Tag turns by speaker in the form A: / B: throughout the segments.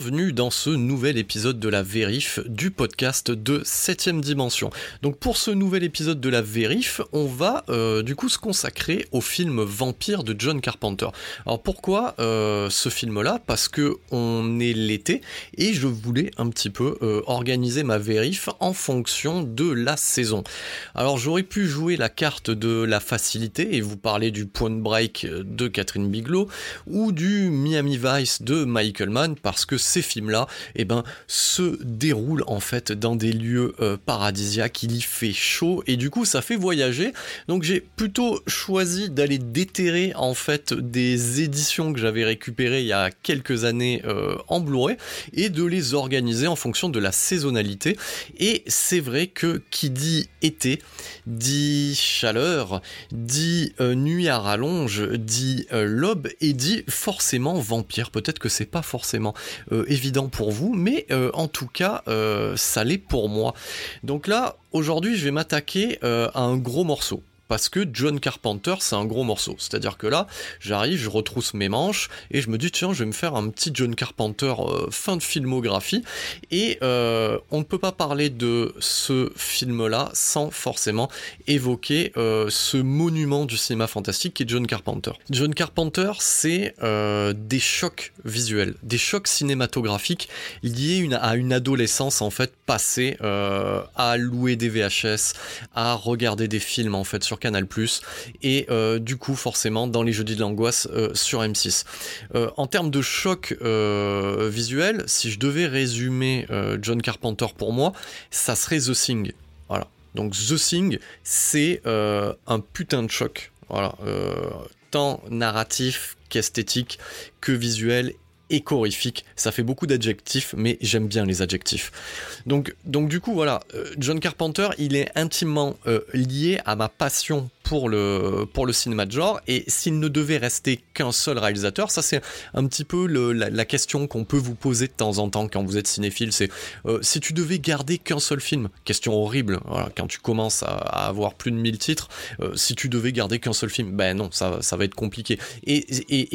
A: Bienvenue dans ce nouvel épisode de la Vérif du podcast de 7ème dimension. Donc pour ce nouvel épisode de la Vérif, on va euh, du coup se consacrer au film Vampire de John Carpenter. Alors pourquoi euh, ce film-là? Parce que on est l'été et je voulais un petit peu euh, organiser ma Vérif en fonction de la saison. Alors j'aurais pu jouer la carte de la facilité et vous parler du Point Break de Catherine Bigelow ou du Miami Vice de Michael Mann parce que ces films-là, eh ben, se déroulent en fait dans des lieux euh, paradisiaques, il y fait chaud et du coup ça fait voyager. Donc j'ai plutôt choisi d'aller déterrer en fait des éditions que j'avais récupérées il y a quelques années euh, en Blu-ray et de les organiser en fonction de la saisonnalité. Et c'est vrai que qui dit été dit chaleur, dit euh, nuit à rallonge, dit l'aube et dit forcément vampire. Peut-être que c'est pas forcément évident pour vous, mais euh, en tout cas, euh, ça l'est pour moi. Donc là, aujourd'hui, je vais m'attaquer à un gros morceau parce que John Carpenter, c'est un gros morceau. C'est-à-dire que là, j'arrive, je retrousse mes manches et je me dis tiens, je vais me faire un petit John Carpenter euh, fin de filmographie. Et euh, on ne peut pas parler de ce film-là sans forcément évoquer euh, ce monument du cinéma fantastique qui est John Carpenter. John Carpenter, c'est des chocs visuels, des chocs cinématographiques liés à une adolescence en fait passée à louer des VHS, à regarder des films en fait sur Canal+, et euh, du coup forcément dans les jeudis de l'angoisse euh, sur M6. Euh, en termes de choc visuel, si je devais résumer John Carpenter pour moi, ça serait The Thing. Voilà. Donc The Thing, c'est un putain de choc. Voilà. tant narratif qu'esthétique que visuel et Ça fait beaucoup d'adjectifs, mais j'aime bien les adjectifs. Donc, donc du coup, voilà, John Carpenter, il est intimement lié à ma passion pour le, pour le cinéma de genre. Et s'il ne devait rester qu'un seul réalisateur, ça c'est un petit peu la, question qu'on peut vous poser de temps en temps quand vous êtes cinéphile, c'est euh, si tu devais garder qu'un seul film, question horrible, quand tu commences à, avoir plus de 1000 titres, euh, si tu devais garder qu'un seul film, ben non, ça, ça va être compliqué. Et,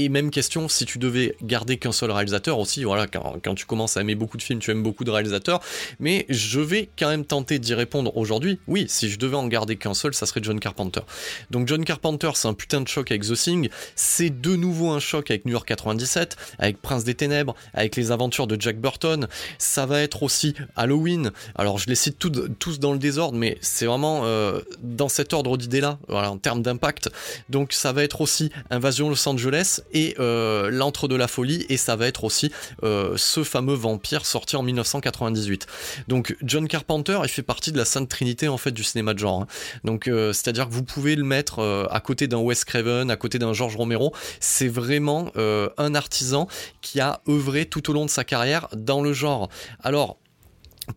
A: et, même question, si tu devais garder qu'un seul réalisateur aussi, voilà, quand, quand tu commences à aimer beaucoup de films, tu aimes beaucoup de réalisateurs, mais je vais quand même tenter d'y répondre aujourd'hui. Oui, si je devais en garder qu'un seul, ça serait John Carpenter. Donc John Carpenter, c'est un putain de choc avec The Thing. C'est de nouveau un choc avec New York 97, avec Prince des Ténèbres, avec les aventures de Jack Burton. Ça va être aussi Halloween. Alors je les cite tous dans le désordre, mais c'est vraiment euh, dans cet ordre d'idées-là, voilà, en termes d'impact. Donc ça va être aussi Invasion Los Angeles et euh, L'Antre de la Folie, et ça va être aussi euh, ce fameux vampire sorti en 1998. Donc John Carpenter, il fait partie de la Sainte Trinité en fait du cinéma de genre. Hein. Donc c'est-à-dire que vous pouvez le mettre euh, à côté d'un Wes Craven, à côté d'un George Romero. C'est vraiment euh, un artisan qui a œuvré tout au long de sa carrière dans le genre. Alors,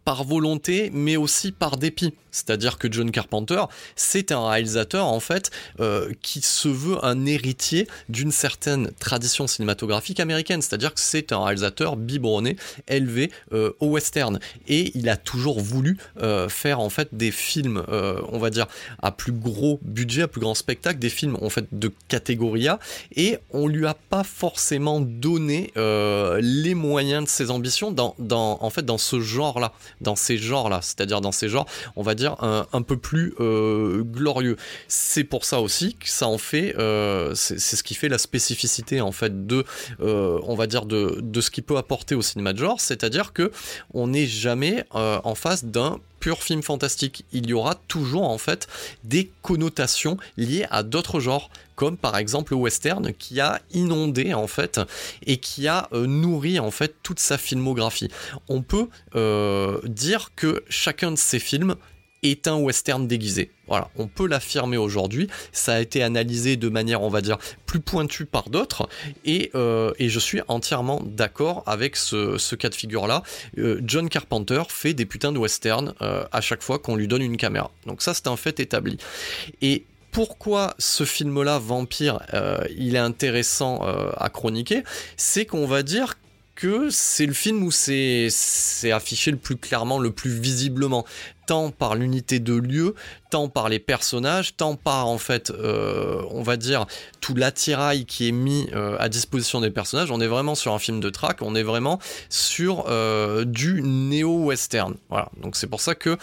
A: par volonté, mais aussi par dépit. C'est-à-dire que John Carpenter, c'est un réalisateur en fait euh, qui se veut un héritier d'une certaine tradition cinématographique américaine. C'est-à-dire que c'est un réalisateur biberonné, élevé euh, au western, et il a toujours voulu euh, faire en fait des films, on va dire à plus gros budget, à plus grand spectacle, des films en fait de catégorie A, et on lui a pas forcément donné les moyens de ses ambitions en fait dans ce genre-là, dans ces genres-là, c'est-à-dire dans ces genres, on va dire un, peu plus euh, glorieux. C'est pour ça aussi que ça en fait, euh, c'est ce qui fait la spécificité en fait de, euh, on va dire de, ce qu'il peut apporter au cinéma de genre, c'est-à-dire que on n'est jamais en face d'un pur film fantastique. Il y aura toujours en fait des connotations liées à d'autres genres, comme par exemple le western qui a inondé en fait et qui a nourri en fait toute sa filmographie. On peut dire que chacun de ces films est un western déguisé. Voilà, on peut l'affirmer aujourd'hui. Ça a été analysé de manière, on va dire, plus pointue par d'autres, et, euh, je suis entièrement d'accord avec ce, cas de figure-là. Euh, John Carpenter fait des putains de western euh, à chaque fois qu'on lui donne une caméra. Donc ça, c'est un fait établi. Et pourquoi ce film-là, Vampire, il est intéressant à chroniquer, c'est qu'on va dire que c'est le film où c'est affiché le plus clairement, le plus visiblement, tant par l'unité de lieu, tant par les personnages, tant par en fait, euh, on va dire, tout l'attirail qui est mis euh, à disposition des personnages. On est vraiment sur un film de track, on est vraiment sur euh, du néo-western. Voilà, donc c'est pour ça que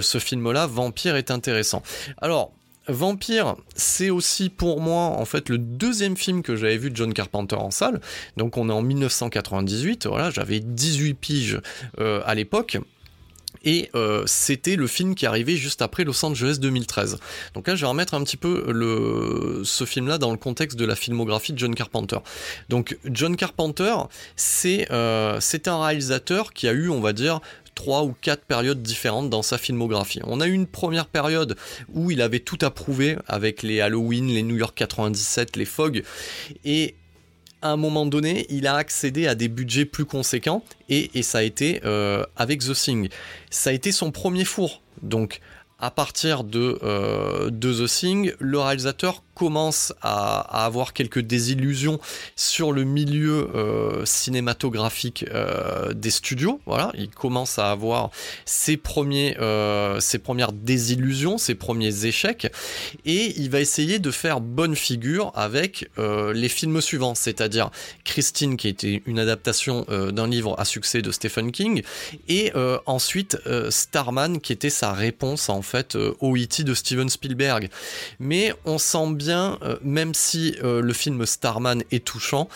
A: ce film-là, Vampire, est intéressant. Alors, Vampire, c'est aussi pour moi en fait le deuxième film que j'avais vu de John Carpenter en salle. Donc on est en 1998, voilà, j'avais 18 piges à l'époque. Et euh, c'était le film qui arrivait juste après Los Angeles 2013. Donc là, je vais remettre un petit peu ce film-là dans le contexte de la filmographie de John Carpenter. Donc John Carpenter, c'est euh, un réalisateur qui a eu, on va dire, trois ou quatre périodes différentes dans sa filmographie. On a eu une première période où il avait tout approuvé avec les Halloween, les New York 97, les Fog, et à un moment donné, il a accédé à des budgets plus conséquents et, ça a été euh, avec The Thing. Ça a été son premier four. Donc, à partir de, euh, de The Thing, le réalisateur commence à, avoir quelques désillusions sur le milieu euh, cinématographique euh, des studios. Voilà, il commence à avoir ses, premiers, euh, ses premières désillusions, ses premiers échecs, et il va essayer de faire bonne figure avec les films suivants, c'est-à-dire Christine, qui était une adaptation d'un livre à succès de Stephen King, et ensuite Starman, qui était sa réponse en fait au E.T. de Steven Spielberg. Mais on sent bien euh, même si euh, le film Starman est touchant,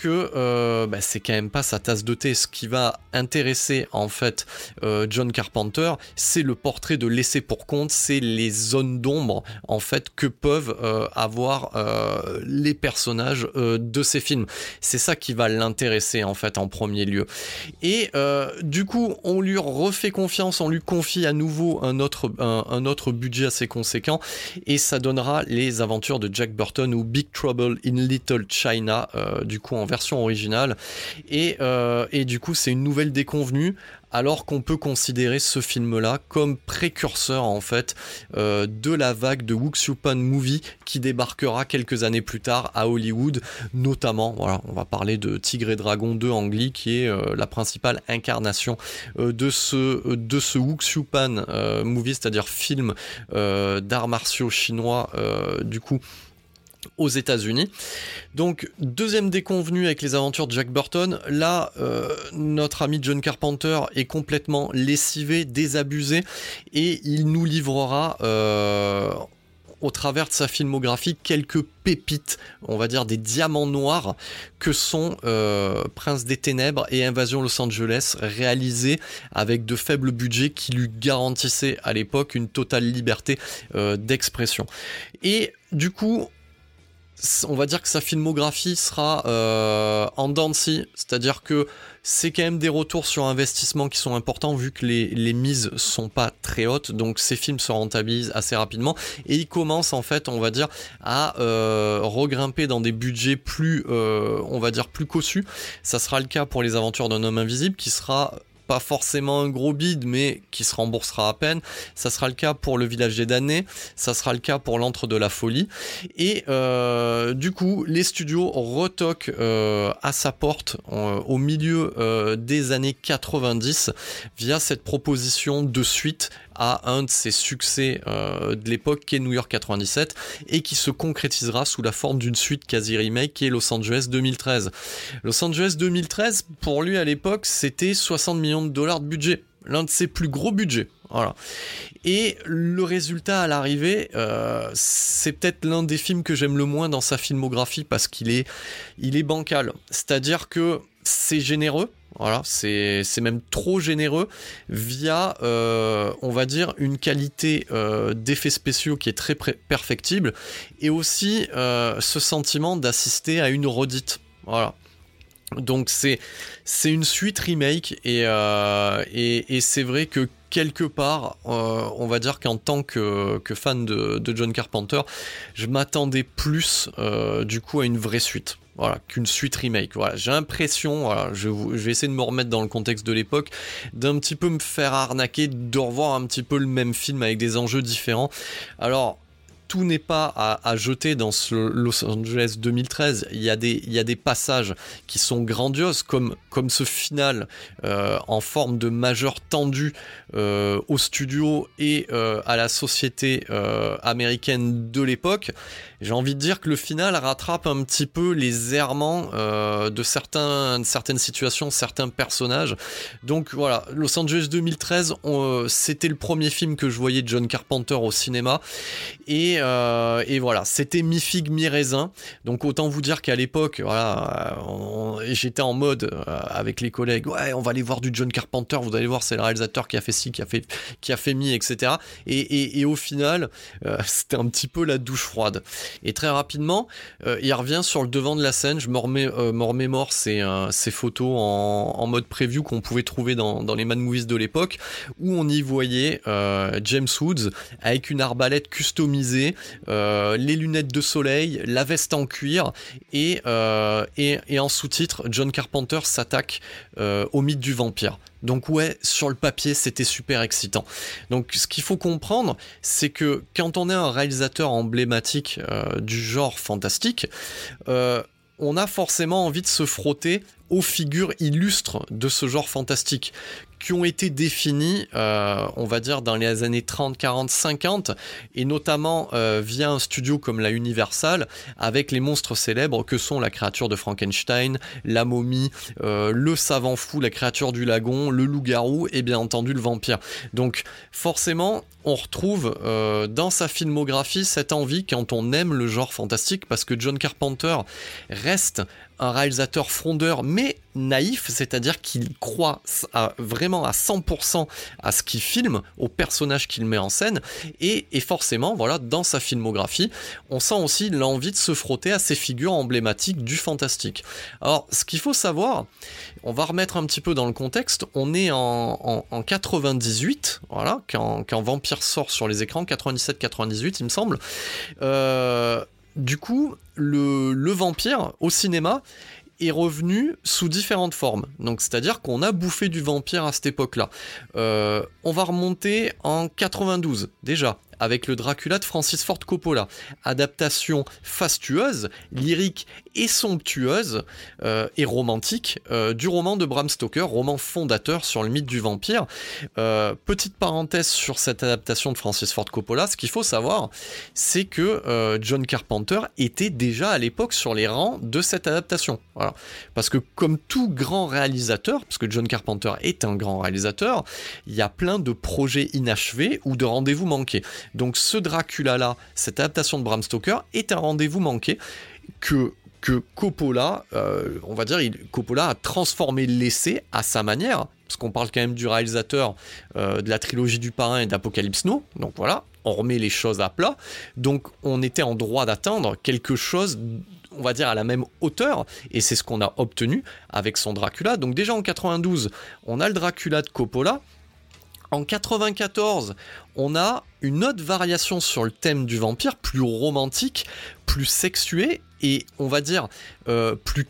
A: que euh, bah, c'est quand même pas sa tasse de thé. Ce qui va intéresser en fait euh, John Carpenter, c'est le portrait de laisser pour compte, c'est les zones d'ombre en fait que peuvent euh, avoir les personnages de ces films. C'est ça qui va l'intéresser en fait en premier lieu. Et du coup, on lui refait confiance, on lui confie à nouveau un autre, un autre budget assez conséquent et ça donnera les aventures de Jack Burton ou Big Trouble in Little China, du coup en version originale. Et, euh, et du coup, c'est une nouvelle déconvenue alors qu'on peut considérer ce film-là comme précurseur en fait euh, de la vague de Wuxupan Movie qui débarquera quelques années plus tard à Hollywood, notamment, voilà, on va parler de Tigre et Dragon 2 Angli qui est euh, la principale incarnation de ce de ce Wuxupan Movie, c'est-à-dire film d'arts martiaux chinois du coup aux États-Unis. Donc deuxième déconvenue avec les aventures de Jack Burton. Là, euh, notre ami John Carpenter est complètement lessivé, désabusé, et il nous livrera euh, au travers de sa filmographie quelques pépites, on va dire des diamants noirs, que sont euh, Prince des Ténèbres et Invasion Los Angeles, réalisés avec de faibles budgets qui lui garantissaient à l'époque une totale liberté d'expression. Et du coup, on va dire que sa filmographie sera euh, en c'est-à-dire que c'est quand même des retours sur investissement qui sont importants vu que les, les mises sont pas très hautes, donc ces films se rentabilisent assez rapidement et ils commencent en fait, on va dire, à euh, regrimper dans des budgets plus, euh, on va dire, plus cossus. Ça sera le cas pour les aventures d'un homme invisible qui sera pas forcément un gros bid, mais qui se remboursera à peine. Ça sera le cas pour Le Village des damnés, ça sera le cas pour L'Antre de la Folie. Et euh, du coup, les studios retoquent euh, à sa porte au milieu des années 90 via cette proposition de suite à un de ses succès de l'époque qui est New York 97 et qui se concrétisera sous la forme d'une suite quasi remake qui est Los Angeles 2013. Los Angeles 2013, pour lui à l'époque, c'était 60 millions de dollars de budget, l'un de ses plus gros budgets. Voilà. Et le résultat à l'arrivée, euh, c'est peut-être l'un des films que j'aime le moins dans sa filmographie parce qu'il est, il est bancal. C'est-à-dire que c'est généreux, voilà, c'est même trop généreux via, euh, on va dire, une qualité euh, d'effets spéciaux qui est très perfectible et aussi ce sentiment d'assister à une redite. Donc c'est une suite remake et, euh, c'est vrai que quelque part, euh, on va dire qu'en tant que, fan de, John Carpenter, je m'attendais plus euh, du coup à une vraie suite. Voilà, qu'une suite remake. Voilà, j'ai l'impression, voilà, je, je, vais essayer de me remettre dans le contexte de l'époque, d'un petit peu me faire arnaquer, de revoir un petit peu le même film avec des enjeux différents. Alors, tout n'est pas à, jeter dans ce Los Angeles 2013. Il y a des, passages qui sont grandioses, comme, ce final euh, en forme de majeur tendu euh, au studio et euh, à la société américaine de l'époque. J'ai envie de dire que le final rattrape un petit peu les errements de, certains, certaines situations, certains personnages. Donc voilà, Los Angeles 2013, c'était le premier film que je voyais de John Carpenter au cinéma. Et euh, et, voilà, c'était mi figue mi raisin. Donc autant vous dire qu'à l'époque, voilà, j'étais en mode euh, avec les collègues, ouais, on va aller voir du John Carpenter. Vous allez voir, c'est le réalisateur qui a fait ci, qui a fait, qui a fait mi, etc. Et, au final, euh, c'était un petit peu la douche froide. Et très rapidement, il revient sur le devant de la scène. Je me, remémore ces, ces photos en, mode preview qu'on pouvait trouver dans, dans les Mad Movies de l'époque, où on y voyait James Woods avec une arbalète customisée euh, les lunettes de soleil, la veste en cuir et, euh, en sous-titre, John Carpenter s'attaque euh, au mythe du vampire. Donc ouais, sur le papier, c'était super excitant. Donc ce qu'il faut comprendre, c'est que quand on est un réalisateur emblématique du genre fantastique, on a forcément envie de se frotter figures illustres de ce genre fantastique qui ont été définis, euh, on va dire, dans les années 30, 40, 50, et notamment euh, via un studio comme la Universal, avec les monstres célèbres que sont la créature de Frankenstein, la momie, euh, le savant fou, la créature du lagon, le loup-garou, et bien entendu le vampire. Donc forcément, on retrouve dans sa filmographie cette envie quand on aime le genre fantastique, parce que John Carpenter reste un réalisateur frondeur mais naïf, c'est-à-dire qu'il croit vraiment à 100% à ce qu'il filme, au personnage qu'il met en scène, et, forcément, voilà, dans sa filmographie, on sent aussi l'envie de se frotter à ces figures emblématiques du fantastique. Alors, ce qu'il faut savoir, on va remettre un petit peu dans le contexte, on est en, 98, voilà, quand, Vampire sort sur les écrans, 97-98 il me semble. Euh, du coup, le, vampire au cinéma est revenu sous différentes formes. Donc, c'est-à-dire qu'on a bouffé du vampire à cette époque-là. Euh, on va remonter en 92 déjà avec le Dracula de Francis Ford Coppola. Adaptation fastueuse, lyrique et somptueuse euh, et romantique euh, du roman de Bram Stoker, roman fondateur sur le mythe du vampire. Euh, petite parenthèse sur cette adaptation de Francis Ford Coppola, ce qu'il faut savoir, c'est que John Carpenter était déjà à l'époque sur les rangs de cette adaptation. Parce que comme tout grand réalisateur, parce que John Carpenter est un grand réalisateur, il y a plein de projets inachevés ou de rendez-vous manqués. Donc ce Dracula-là, cette adaptation de Bram Stoker, est un rendez-vous manqué que que Coppola, euh, on va dire, Coppola a transformé l'essai à sa manière, parce qu'on parle quand même du réalisateur euh, de la trilogie du Parrain et d'Apocalypse Now, donc voilà, on remet les choses à plat, donc on était en droit d'atteindre quelque chose on va dire à la même hauteur. Et c'est ce qu'on a obtenu avec son Dracula. Donc déjà en 92, on a le Dracula de Coppola. En 94, on a une autre variation sur le thème du vampire, plus romantique, plus sexué et on va dire euh, plus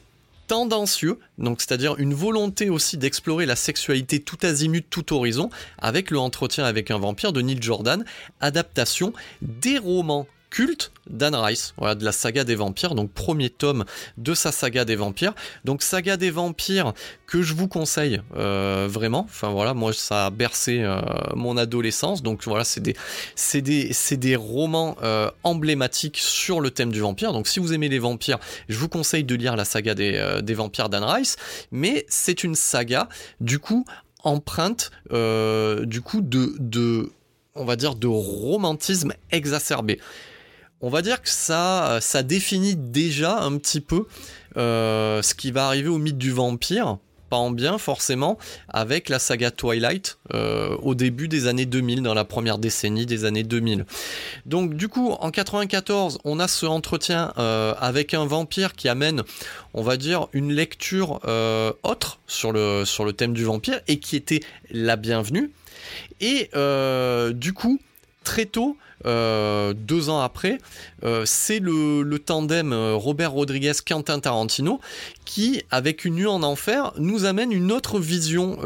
A: tendancieux, donc c'est-à-dire une volonté aussi d'explorer la sexualité tout azimut, tout horizon, avec le entretien avec un vampire de Neil Jordan, adaptation des romans culte d'Anne Rice, voilà, de la saga des vampires, donc premier tome de sa saga des vampires. Donc saga des vampires que je vous conseille euh, vraiment. Enfin voilà, moi ça a bercé euh, mon adolescence, donc voilà, c'est des, romans euh, emblématiques sur le thème du vampire. Donc si vous aimez les vampires, je vous conseille de lire la saga des, vampires d'Anne Rice. Mais c'est une saga, du coup, empreinte, du coup, de on va dire, de romantisme exacerbé on va dire que ça, ça définit déjà un petit peu euh, ce qui va arriver au mythe du vampire, pas en bien forcément, avec la saga Twilight euh, au début des années 2000, dans la première décennie des années 2000. Donc du coup, en 94, on a ce entretien euh, avec un vampire qui amène, on va dire, une lecture autre sur le thème du vampire et qui était la bienvenue. Et du coup, très tôt, euh, deux ans après, euh, c'est le, tandem euh, Robert Rodriguez-Quentin Tarantino qui, avec une nuit en enfer, nous amène une autre vision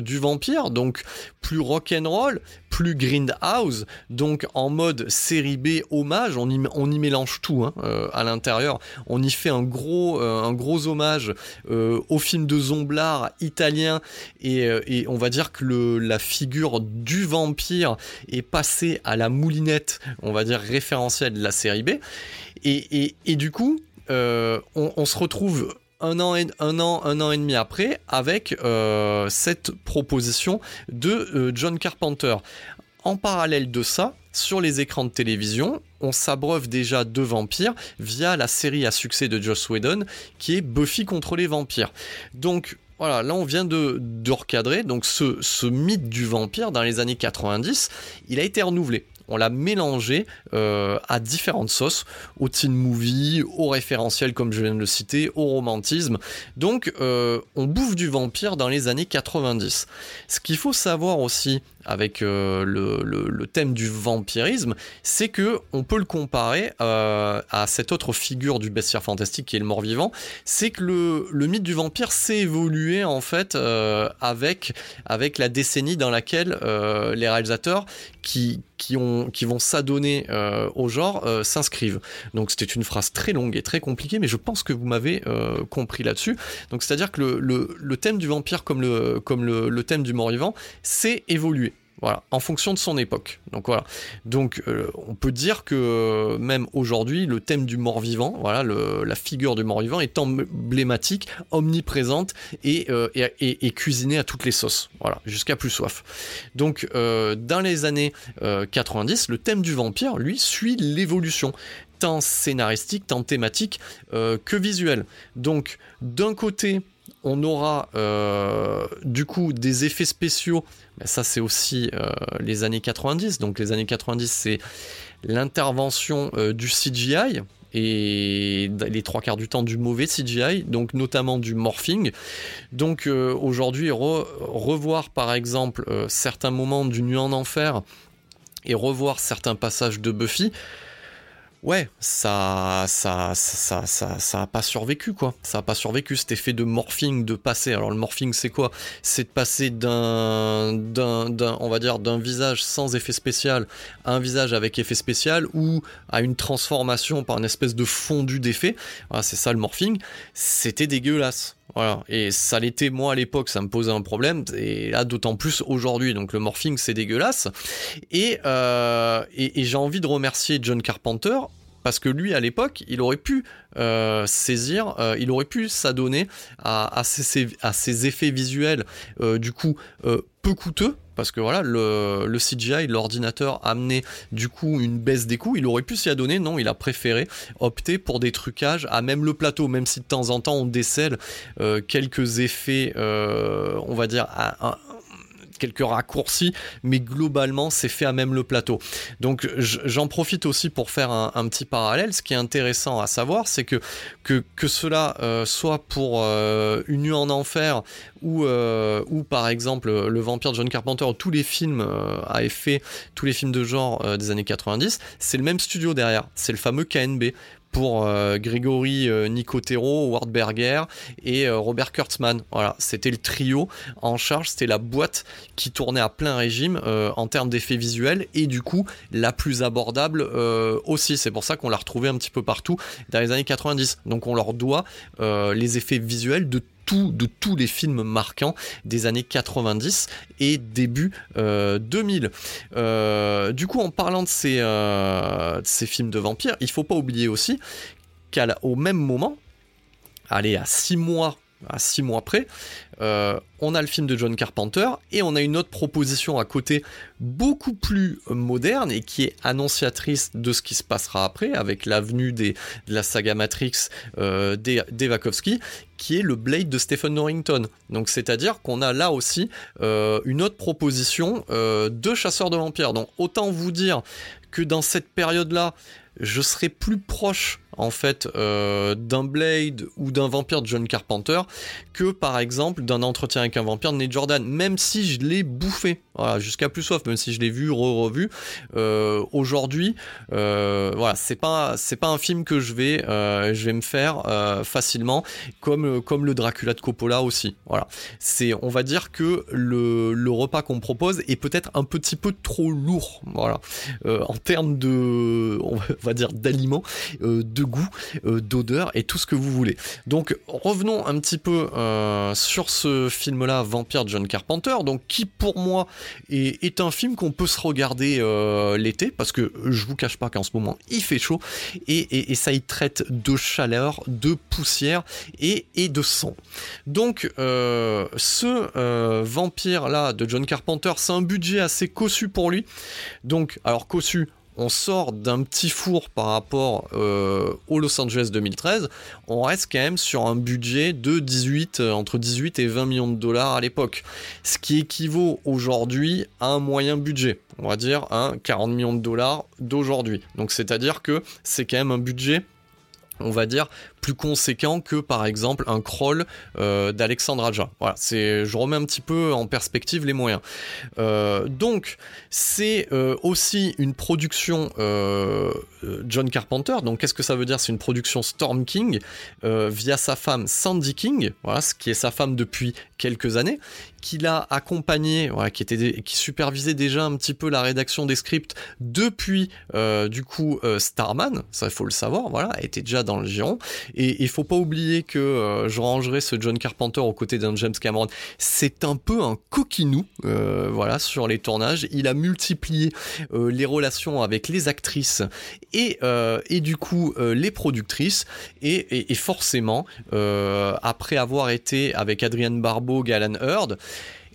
A: du vampire, donc plus rock'n'roll, plus grindhouse, donc en mode série B hommage, on y, mélange tout hein, à l'intérieur, on y fait un gros, un gros hommage au film de Zomblard italien et, on va dire que la figure du vampire est passée à la moulinette on va dire, référentiel de la série B. Et, du coup, euh, on, se retrouve un an, et, demi après avec euh, cette proposition de euh, John Carpenter. En parallèle de ça, sur les écrans de télévision, on s'abreuve déjà de vampires via la série à succès de Joss Whedon qui est Buffy contre les vampires. Donc voilà, là on vient de, recadrer donc ce mythe du vampire dans les années 90, il a été renouvelé on l'a mélangé euh, à différentes sauces, au teen movie, au référentiel comme je viens de le citer, au romantisme. Donc euh, on bouffe du vampire dans les années 90. Ce qu'il faut savoir aussi avec euh, le, thème du vampirisme, c'est que on peut le comparer à cette autre figure du bestiaire fantastique qui est le mort-vivant, c'est que le, mythe du vampire s'est évolué en fait avec, avec la décennie dans laquelle les réalisateurs qui, qui, ont, qui vont s'adonner euh, au genre euh, s'inscrivent. Donc c'était une phrase très longue et très compliquée, mais je pense que vous m'avez euh, compris là-dessus. Donc c'est-à-dire que le, thème du vampire comme le, comme le thème du mort-vivant s'est évolué. En fonction de son époque. Donc. Donc euh, on peut dire que euh, même aujourd'hui, le thème du mort-vivant, voilà, la figure du mort-vivant est emblématique, omniprésente et, euh, et, cuisinée à toutes les sauces. Voilà, jusqu'à plus soif. Donc dans les années 90, le thème du vampire, lui, suit l'évolution tant scénaristique, tant thématique que visuelle. Donc d'un côté, on aura du coup des effets spéciaux ça, c'est aussi euh, les années 90. Donc, les années 90, c'est l'intervention euh, du CGI et les trois quarts du temps du mauvais CGI, donc notamment du morphing. Donc, euh, aujourd'hui, revoir par exemple certains moments du Nuit en Enfer et revoir certains passages de Buffy, ouais, ça, ça, ça, ça, ça a pas survécu quoi. Ça a pas survécu cet effet de morphing, de passer. Alors le morphing, c'est quoi? C'est de passer d'un, d'un, on va dire, d'un visage sans effet spécial à un visage avec effet spécial ou à une transformation par une espèce de fondu d'effet. Voilà, c'est ça le morphing. C'était dégueulasse. Voilà. Et ça l'était, moi, à l'époque, ça me posait un problème. Et là, d'autant plus aujourd'hui. Donc, le morphing, c'est dégueulasse. Et, euh, et, j'ai envie de remercier John Carpenter parce que lui, à l'époque, il aurait pu euh, saisir, euh, il aurait pu s'adonner à, ces, effets visuels, du coup, peu coûteux, parce que voilà, le, CGI, l'ordinateur amenait du coup une baisse des coûts. Il aurait pu s'y adonner, non, il a préféré opter pour des trucages à même le plateau, même si de temps en temps on décèle euh, quelques effets, euh, on va dire, quelques raccourcis, mais globalement c'est fait à même le plateau. Donc j'en profite aussi pour faire un, petit parallèle. Ce qui est intéressant à savoir, c'est que, que, cela euh, soit pour euh, Une nuit en enfer ou, euh, ou par exemple Le vampire de John Carpenter, ou tous les films à effet, tous les films de genre des années 90, c'est le même studio derrière, c'est le fameux KNB pour Grégory Nicotero, Ward Berger et Robert Kurtzman. Voilà, c'était le trio en charge, c'était la boîte qui tournait à plein régime en termes d'effets visuels et du coup la plus abordable aussi. C'est pour ça qu'on l'a retrouvé un petit peu partout dans les années 90. Donc on leur doit les effets visuels de de tous les films marquants des années 90 et début 2000. Euh, euh, du coup, en parlant de ces, euh, de ces films de vampires, il faut pas oublier aussi qu'au même moment, allez, à 6 mois à six mois près, euh, on a le film de John Carpenter et on a une autre proposition à côté beaucoup plus moderne et qui est annonciatrice de ce qui se passera après avec l'avenue de la saga Matrix euh, d'Evakovsky qui est le Blade de Stephen Norrington. Donc c'est-à-dire qu'on a là aussi euh, une autre proposition de chasseurs de vampires. Donc autant vous dire que dans cette période-là, je serais plus proche en fait euh, d'un Blade ou d'un vampire de John Carpenter que par exemple d'un entretien avec un vampire de Nate Jordan, même si je l'ai bouffé, voilà, jusqu'à plus soif, même si je l'ai vu, re-revu. Euh, aujourd'hui, euh, voilà, c'est pas c'est pas un film que je vais je vais me faire facilement, comme comme le Dracula de Coppola aussi. Voilà, c'est on va dire que le, repas qu'on propose est peut-être un petit peu trop lourd, voilà, en termes de on va dire d'aliments, de goût, euh, d'odeur et tout ce que vous voulez. Donc revenons un petit peu euh, sur ce film-là, Vampire John Carpenter, donc qui pour moi est, un film qu'on peut se regarder euh, l'été, parce que je vous cache pas qu'en ce moment il fait chaud et, ça y traite de chaleur, de poussière et, et de sang. Donc ce vampire-là de John Carpenter, c'est un budget assez cossu pour lui. Donc alors cossu, on sort d'un petit four par rapport euh, au Los Angeles 2013, on reste quand même sur un budget de 18, euh, entre 18 et 20 millions de dollars à l'époque. Ce qui équivaut aujourd'hui à un moyen budget, on va dire un 40 millions de dollars d'aujourd'hui. Donc c'est-à-dire que c'est quand même un budget on va dire plus conséquent que par exemple un crawl euh, d'Alexandre Aja. Voilà, c'est, je remets un petit peu en perspective les moyens. Euh, donc c'est euh, aussi une production John Carpenter. Donc qu'est-ce que ça veut dire? C'est une production Storm King via sa femme Sandy King, qui est sa femme depuis quelques années, qui l'a accompagné, voilà, qui était qui supervisait déjà un petit peu la rédaction des scripts depuis du coup Starman, ça il faut le savoir, voilà, était déjà dans le giron et il faut pas oublier que euh, je rangerai ce John Carpenter aux côtés d'un James Cameron. C'est un peu un coquinou, euh, voilà, sur les tournages. Il a multiplié euh, les relations avec les actrices et, et du coup les productrices. Et, et forcément, après avoir été avec Adrienne Barbeau, Galan Heard,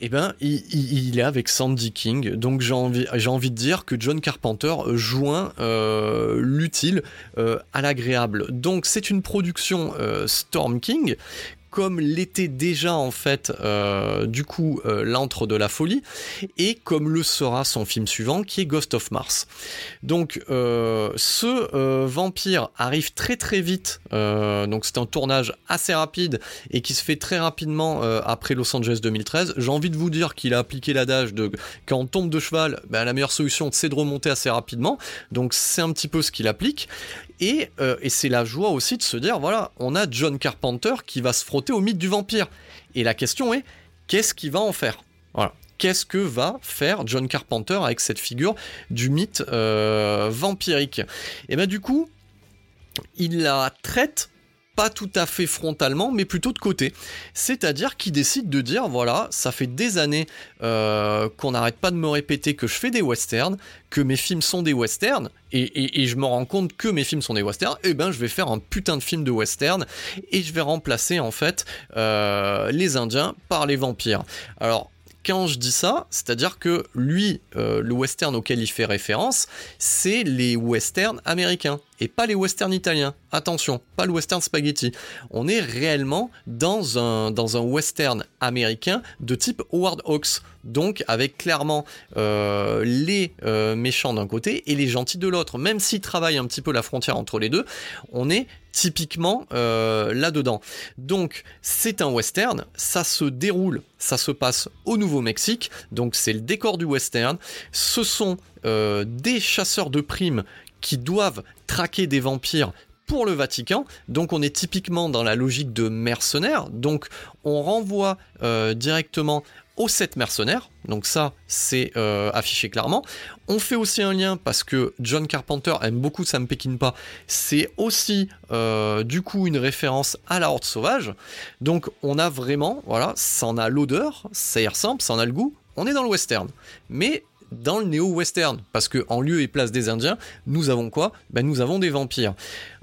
A: eh ben, il, est avec Sandy King. Donc j'ai envie, j'ai de dire que John Carpenter joint euh, l'utile euh, à l'agréable. Donc c'est une production euh, Storm King comme l'était déjà en fait euh, du coup euh, l'antre de la folie et comme le sera son film suivant qui est Ghost of Mars. Donc euh, ce vampire arrive très très vite, donc c'est un tournage assez rapide et qui se fait très rapidement après Los Angeles 2013. J'ai envie de vous dire qu'il a appliqué l'adage de quand on tombe de cheval, ben, la meilleure solution c'est de remonter assez rapidement. Donc c'est un petit peu ce qu'il applique euh, et, c'est la joie aussi de se dire, voilà, on a John Carpenter qui va se frotter au mythe du vampire. Et la question est, qu'est-ce qu'il va en faire? Voilà. Qu'est-ce que va faire John Carpenter avec cette figure du mythe euh, vampirique? Et bien du coup, il la traite tout à fait frontalement, mais plutôt de côté. C'est-à-dire qu'il décide de dire, voilà, ça fait des années euh, qu'on n'arrête pas de me répéter que je fais des westerns, que mes films sont des westerns, et, je me rends compte que mes films sont des westerns, et eh ben je vais faire un putain de film de western, et je vais remplacer en fait euh, les Indiens par les vampires. Alors, quand je dis ça, c'est-à-dire que lui, euh, le western auquel il fait référence, c'est les westerns américains et pas les westerns italiens. Attention, pas le western spaghetti. On est réellement dans un, western américain de type Howard Hawks. Donc avec clairement euh, les euh, méchants d'un côté et les gentils de l'autre. Même s'ils travaillent un petit peu la frontière entre les deux, on est typiquement euh, là-dedans. Donc c'est un western, ça se déroule, ça se passe au Nouveau-Mexique, donc c'est le décor du western. Ce sont des chasseurs de primes qui doivent traquer des vampires pour le Vatican. Donc on est typiquement dans la logique de mercenaires. Donc on renvoie euh, directement aux sept mercenaires. Donc ça, c'est euh, affiché clairement. On fait aussi un lien parce que John Carpenter aime beaucoup Sam Peckinpah. C'est aussi euh, du coup une référence à la Horde sauvage. Donc on a vraiment, voilà, ça en a l'odeur, ça y ressemble, ça en a le goût. On est dans le western. Mais dans le néo-western. Parce que en lieu et place des Indiens, nous avons quoi? Ben, Nous avons des vampires.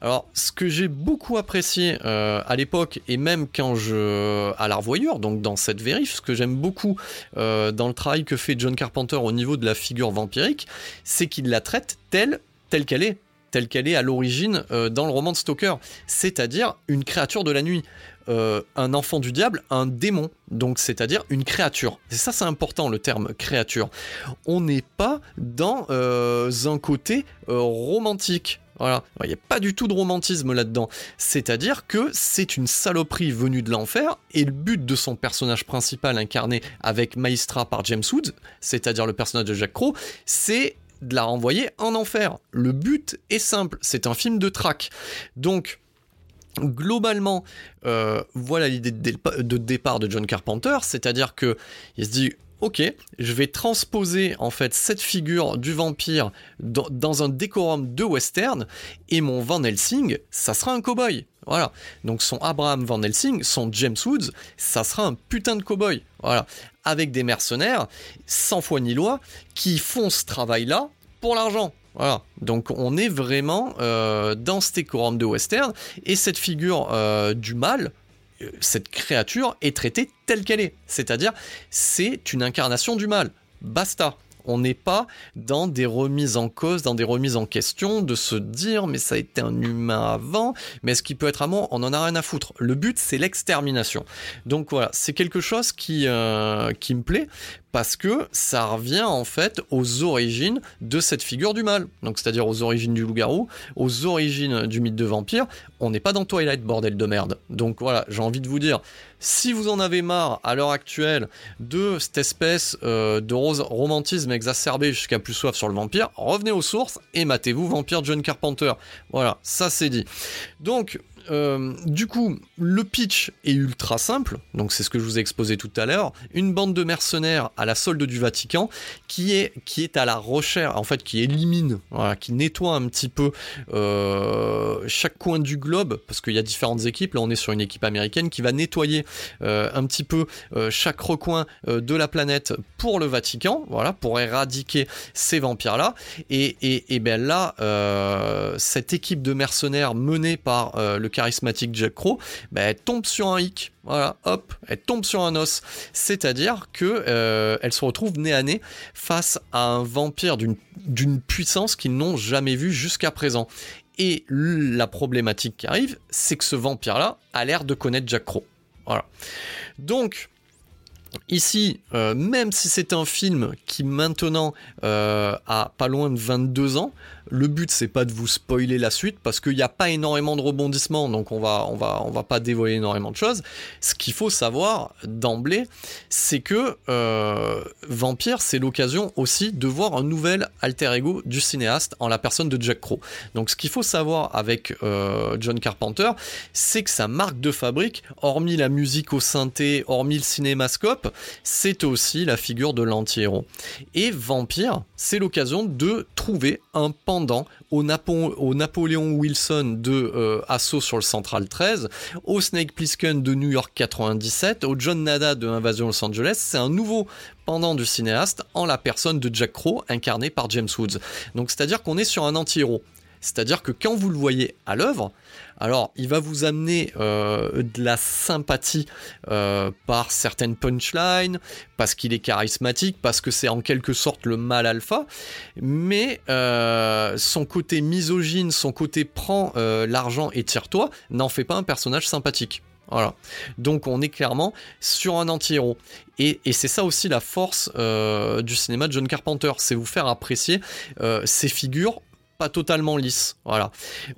A: Alors, ce que j'ai beaucoup apprécié euh, à l'époque, et même quand je. à la revoyure, donc dans cette vérif, ce que j'aime beaucoup euh, dans le travail que fait John Carpenter au niveau de la figure vampirique, c'est qu'il la traite telle, telle qu'elle est telle qu'elle est à l'origine euh, dans le roman de Stoker, c'est-à-dire une créature de la nuit. Euh, un enfant du diable, un démon, donc c'est-à-dire une créature. Et ça c'est important le terme créature. On n'est pas dans euh, un côté euh, romantique. Voilà, il n'y a pas du tout de romantisme là-dedans. C'est-à-dire que c'est une saloperie venue de l'enfer, et le but de son personnage principal incarné avec Maestra par James Woods, c'est-à-dire le personnage de Jack Crow, c'est de la renvoyer en enfer. Le but est simple, c'est un film de traque. Donc, globalement, euh, voilà l'idée de, départ de John Carpenter, c'est-à-dire que il se dit ok, je vais transposer en fait cette figure du vampire dans, un décorum de western et mon Van Helsing, ça sera un cowboy. Voilà. Donc son Abraham Van Helsing, son James Woods, ça sera un putain de cowboy. Voilà. Avec des mercenaires, sans foi ni loi, qui font ce travail-là pour l'argent. Voilà, donc on est vraiment euh, dans ce décorum de western, et cette figure euh, du mal, euh, cette créature est traitée telle qu'elle est, c'est-à-dire c'est une incarnation du mal, basta. On n'est pas dans des remises en cause, dans des remises en question, de se dire mais ça a été un humain avant, mais est-ce qu'il peut être amour On en a rien à foutre. Le but c'est l'extermination. Donc voilà, c'est quelque chose qui, qui me plaît parce que ça revient en fait aux origines de cette figure du mal. Donc c'est-à-dire aux origines du loup-garou, aux origines du mythe de vampire. On n'est pas dans Twilight, bordel de merde. Donc voilà, j'ai envie de vous dire, si vous en avez marre à l'heure actuelle de cette espèce euh, de romantisme exacerbé jusqu'à plus soif sur le vampire, revenez aux sources et matez-vous Vampire John Carpenter. Voilà, ça c'est dit. Donc euh, du coup, le pitch est ultra simple, donc c'est ce que je vous ai exposé tout à l'heure. Une bande de mercenaires à la solde du Vatican qui est, qui est à la recherche, en fait, qui élimine, qui nettoie un petit peu euh, chaque coin du globe, parce qu'il y a différentes équipes. Là, on est sur une équipe américaine qui va nettoyer euh, un petit peu chaque recoin de la planète pour le Vatican, voilà, pour éradiquer ces vampires-là. Et, et, et ben là, cette équipe de mercenaires menée par le charismatique Jack Crow, bah, elle tombe sur un hic. Voilà, hop, elle tombe sur un os. C'est-à-dire que euh, elle se retrouve nez à nez face à un vampire d'une puissance qu'ils n'ont jamais vue jusqu'à présent. Et la problématique qui arrive, c'est que ce vampire-là a l'air de connaître Jack Crow. Voilà. Donc, Ici, euh, même si c'est un film qui maintenant euh, a pas loin de 22 ans, le but c'est pas de vous spoiler la suite parce qu'il n'y a pas énormément de rebondissements, donc on va on va on va pas dévoiler énormément de choses. Ce qu'il faut savoir d'emblée, c'est que euh, Vampire c'est l'occasion aussi de voir un nouvel alter ego du cinéaste en la personne de Jack Crow. Donc ce qu'il faut savoir avec euh, John Carpenter, c'est que sa marque de fabrique, hormis la musique au synthé, hormis le cinémascope, c'est aussi la figure de l'anti-héros. Et Vampire, c'est l'occasion de trouver un pan au, Napoléon Wilson de euh, Assaut sur le Central 13, au Snake Plissken de New York 97, au John Nada de Invasion Los Angeles. C'est un nouveau pendant du cinéaste en la personne de Jack Crow incarné par James Woods. Donc c'est-à-dire qu'on est sur un anti-héros. C'est-à-dire que quand vous le voyez à l'œuvre, alors il va vous amener euh, de la sympathie euh, par certaines punchlines, parce qu'il est charismatique, parce que c'est en quelque sorte le mal alpha, mais euh, son côté misogyne, son côté prend l'argent et tire-toi, n'en fait pas un personnage sympathique. Voilà. Donc on est clairement sur un anti-héros. Et, c'est ça aussi la force du cinéma de John Carpenter, c'est vous faire apprécier ces figures pas totalement lisse. Voilà.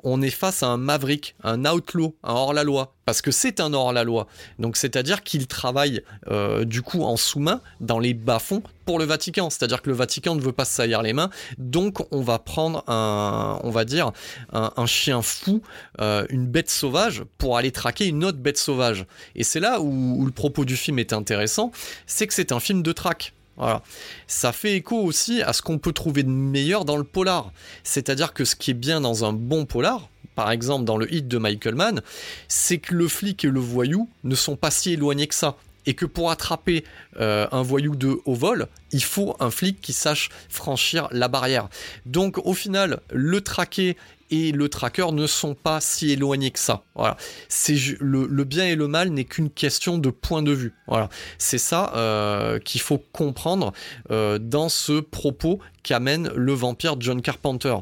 A: On est face à un maverick, un outlaw, un hors-la-loi. Parce que c'est un hors-la-loi. Donc c'est-à-dire qu'il travaille euh, du coup en sous-main dans les bas-fonds pour le Vatican. C'est-à-dire que le Vatican ne veut pas se saillir les mains. Donc on va prendre un, on va dire, un, chien fou, euh, une bête sauvage, pour aller traquer une autre bête sauvage. Et c'est là où, où le propos du film est intéressant, c'est que c'est un film de traque. Voilà. Ça fait écho aussi à ce qu'on peut trouver de meilleur dans le polar. C'est-à-dire que ce qui est bien dans un bon polar, par exemple dans le hit de Michael Mann, c'est que le flic et le voyou ne sont pas si éloignés que ça. Et que pour attraper euh, un voyou de haut vol, il faut un flic qui sache franchir la barrière. Donc au final, le traquer et le tracker ne sont pas si éloignés que ça. Voilà. C'est le, bien et le mal n'est qu'une question de point de vue. Voilà. C'est ça euh, qu'il faut comprendre euh, dans ce propos qu'amène le vampire John Carpenter.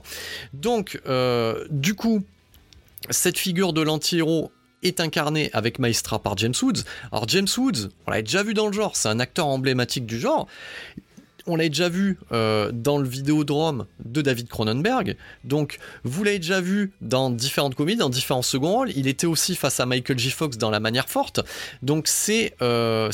A: Donc, euh, du coup, cette figure de l'anti-héros est incarnée avec Maestra par James Woods. Alors James Woods, on l'a déjà vu dans le genre, c'est un acteur emblématique du genre on l'a déjà vu euh, dans le Vidéodrome de David Cronenberg. Donc, vous l'avez déjà vu dans différentes comédies, dans différents seconds rôles. Il était aussi face à Michael J. Fox dans La manière forte. Donc, c'est euh,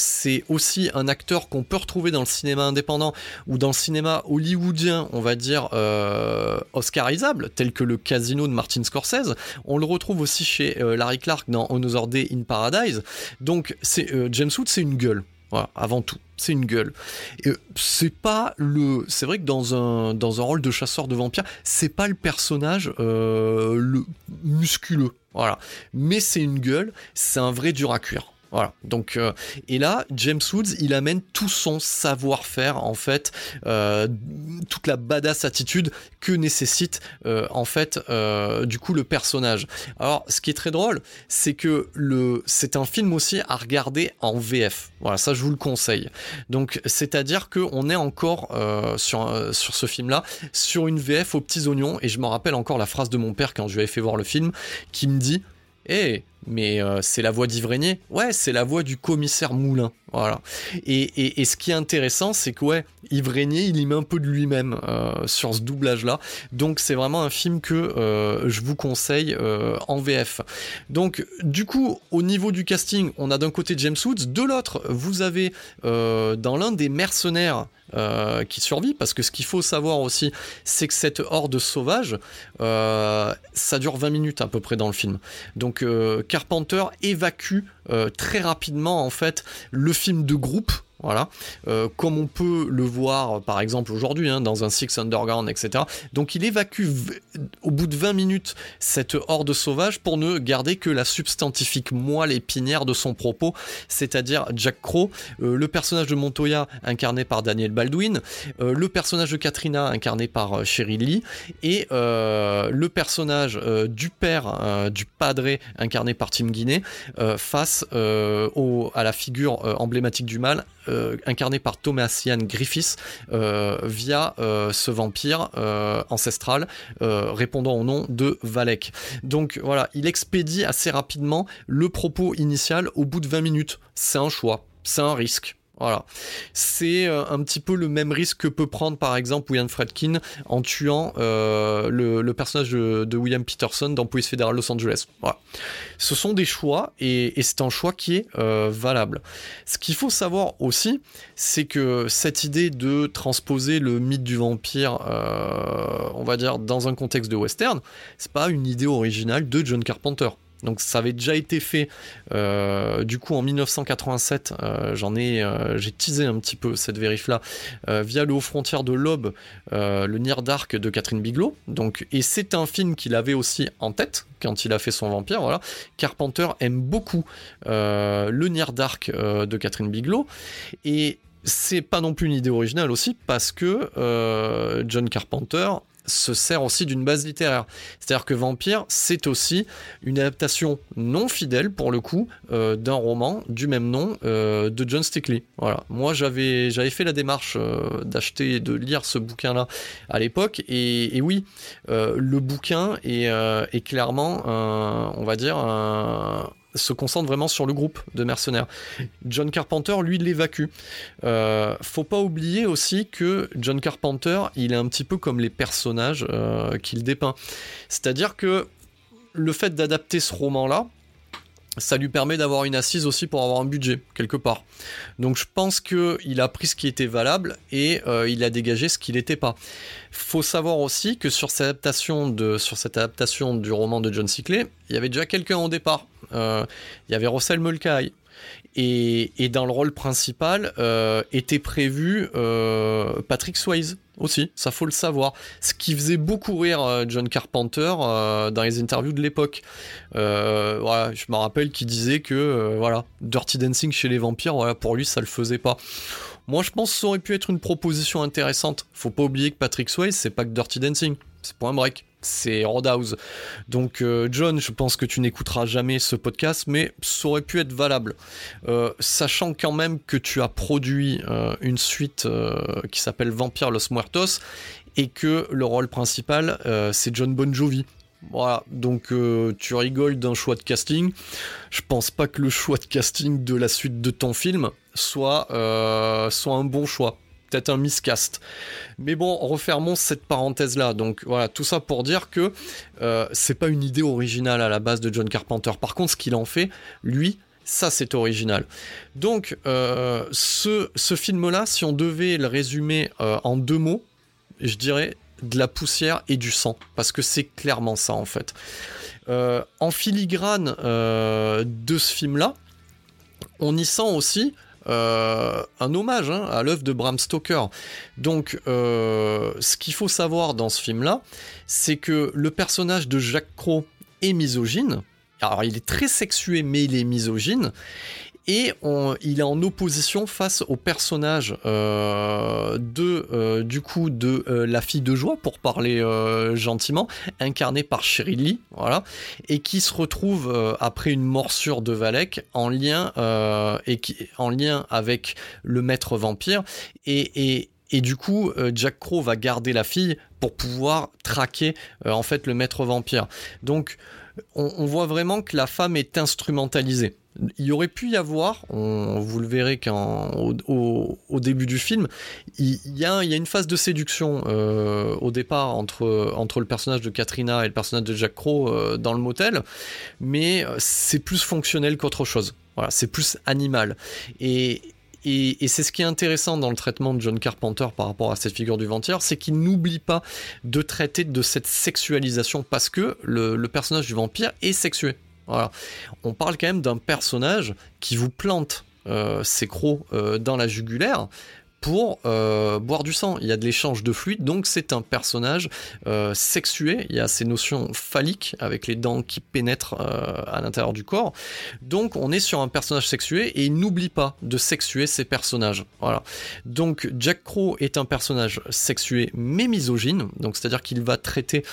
A: aussi un acteur qu'on peut retrouver dans le cinéma indépendant ou dans le cinéma hollywoodien, on va dire euh, oscarisable, tel que le Casino de Martin Scorsese. On le retrouve aussi chez Larry Clark dans Another Day in Paradise. Donc, James Woods, c'est une gueule. Avant tout c'est une gueule. c'est pas le. C'est vrai que dans un, dans un rôle de chasseur de vampires, c'est pas le personnage euh, le musculeux. Voilà. Mais c'est une gueule, c'est un vrai dur à cuire. Voilà. Donc euh, et là, James Woods, il amène tout son savoir-faire en fait, euh, toute la badass attitude que nécessite euh, en fait du coup le personnage. Alors, ce qui est très drôle, c'est que le c'est un film aussi à regarder en VF. Voilà, ça je vous le conseille. Donc c'est-à-dire que on est encore sur ce film-là sur une VF aux petits oignons et je me rappelle encore la phrase de mon père quand je lui avais fait voir le film qui me dit "Eh, mais euh, c'est la voix d'Ivrénier. Ouais, c'est la voix du commissaire Moulin. Voilà. Et, et, ce qui est intéressant, c'est que ouais, Yves il y met un peu de lui-même euh, sur ce doublage-là. Donc c'est vraiment un film que euh, je vous conseille en VF. Donc du coup, au niveau du casting, on a d'un côté James Woods, de l'autre, vous avez dans l'un des mercenaires qui survit, parce que ce qu'il faut savoir aussi, c'est que cette horde sauvage, ça dure 20 minutes à peu près dans le film. Donc Carpenter évacue très rapidement en fait le film de groupe voilà, euh, comme on peut le voir par exemple aujourd'hui hein, dans un Six Underground, etc. Donc il évacue au bout de 20 minutes cette horde sauvage pour ne garder que la substantifique moelle épinière de son propos, c'est-à-dire Jack Crow, euh, le personnage de Montoya incarné par Daniel Baldwin, euh, le personnage de Katrina incarné par Cheryl Lee et le personnage du père du padre incarné par Tim Guinea face à la figure emblématique du mal incarné par Thomas Ian Griffiths euh, via euh, ce vampire ancestral répondant au nom de Valek. Donc voilà, il expédie assez rapidement le propos initial au bout de 20 minutes. C'est un choix, c'est un risque. Voilà. C'est euh, un petit peu le même risque que peut prendre par exemple William Fredkin en tuant euh, le, personnage de, William Peterson dans Police Fédérale Los Angeles. Voilà. Ce sont des choix et, c'est un choix qui est euh, valable. Ce qu'il faut savoir aussi, c'est que cette idée de transposer le mythe du vampire, on va dire, dans un contexte de western, c'est pas une idée originale de John Carpenter. Donc ça avait déjà été fait euh, du coup en 1987. Euh, j'en ai, euh, j'ai teasé un petit peu cette vérif là via le Haut Frontière de l'Aube, le Nier Dark de Catherine Bigelow. Donc et c'est un film qu'il avait aussi en tête quand il a fait son vampire. Voilà, Carpenter aime beaucoup le Nier Dark de Catherine Bigelow et c'est pas non plus une idée originale aussi parce que John Carpenter se sert aussi d'une base littéraire. C'est-à-dire que Vampire, c'est aussi une adaptation non fidèle, pour le coup, euh, d'un roman du même nom euh, de John Stickley. Voilà. Moi, j'avais, j'avais fait la démarche euh, d'acheter et de lire ce bouquin-là à l'époque, et, oui, le bouquin est, est clairement, on va dire, un se concentre vraiment sur le groupe de mercenaires. John Carpenter, lui, l'évacue. Euh, faut pas oublier aussi que John Carpenter, il est un petit peu comme les personnages euh, qu'il dépeint. C'est-à-dire que le fait d'adapter ce roman-là, ça lui permet d'avoir une assise aussi pour avoir un budget quelque part. Donc je pense que il a pris ce qui était valable et euh, il a dégagé ce qui n'était pas. Faut savoir aussi que sur cette adaptation du roman de John Sickley, il y avait déjà quelqu'un au départ. Euh, il y avait Russell Mulcahy. Et, dans le rôle principal euh, était prévu euh, Patrick Swayze aussi, ça faut le savoir. Ce qui faisait beaucoup rire John Carpenter dans les interviews de l'époque. Je me rappelle qu'il disait que voilà, Dirty Dancing chez les vampires, voilà, pour lui ça le faisait pas. Moi je pense que ça aurait pu être une proposition intéressante. Faut pas oublier que Patrick Swayze c'est pas que Dirty Dancing, c'est point break c'est Roadhouse. Donc John, je pense que tu n'écouteras jamais ce podcast, mais ça aurait pu être valable. Euh, sachant quand même que tu as produit euh, une suite euh, qui s'appelle Vampire Los Muertos et que le rôle principal c'est John Bon Jovi. Voilà, donc tu rigoles d'un choix de casting. Je pense pas que le choix de casting de la suite de ton film soit un bon choix peut-être un miscast. Mais bon, refermons cette parenthèse-là. Donc voilà, tout ça pour dire que euh, c'est pas une idée originale à la base de John Carpenter. Par contre, ce qu'il en fait, lui, ça c'est original. Donc euh, ce, ce film-là, si on devait le résumer euh, en deux mots, je dirais de la poussière et du sang, parce que c'est clairement ça en fait. en filigrane de ce film-là, on y sent aussi euh, un hommage hein, à l'œuvre de Bram Stoker. Donc, euh, ce qu'il faut savoir dans ce film-là, c'est que le personnage de Jacques Crow est misogyne. Alors, il est très sexué, mais il est misogyne et il est en opposition face au personnage euh, de euh, du coup de euh, la fille de joie pour parler gentiment incarnée par Cheryl Lee voilà et qui se retrouve après une morsure de Valek en lien et qui en lien avec le maître vampire et, et du coup, Jack Crow va garder la fille pour pouvoir traquer en fait le maître vampire. Donc, on, voit vraiment que la femme est instrumentalisée il aurait pu y avoir, vous le verrez au, début du film, il, y a, une phase de séduction euh, au départ entre, le personnage de Katrina et le personnage de Jack Crow euh, dans le motel, mais euh, c'est plus fonctionnel qu'autre chose. Voilà, c'est plus animal. Et, c'est ce qui est intéressant dans le traitement de John Carpenter par rapport à cette figure du vampire, c'est qu'il n'oublie pas de traiter de cette sexualisation parce que le personnage du vampire est sexué. On parle quand même d'un personnage qui vous plante euh, ses crocs euh, dans la jugulaire pour euh, boire du sang. Il y a de l'échange de fluide, donc c'est un personnage euh, sexué. Il y a ces notions phalliques avec les dents qui pénètrent euh, à l'intérieur du corps. Donc on est sur un personnage sexué et il n'oublie pas de sexuer ses personnages. Voilà. Donc Jack Crow est un personnage sexué mais misogyne. Donc c'est-à-dire qu'il va traiter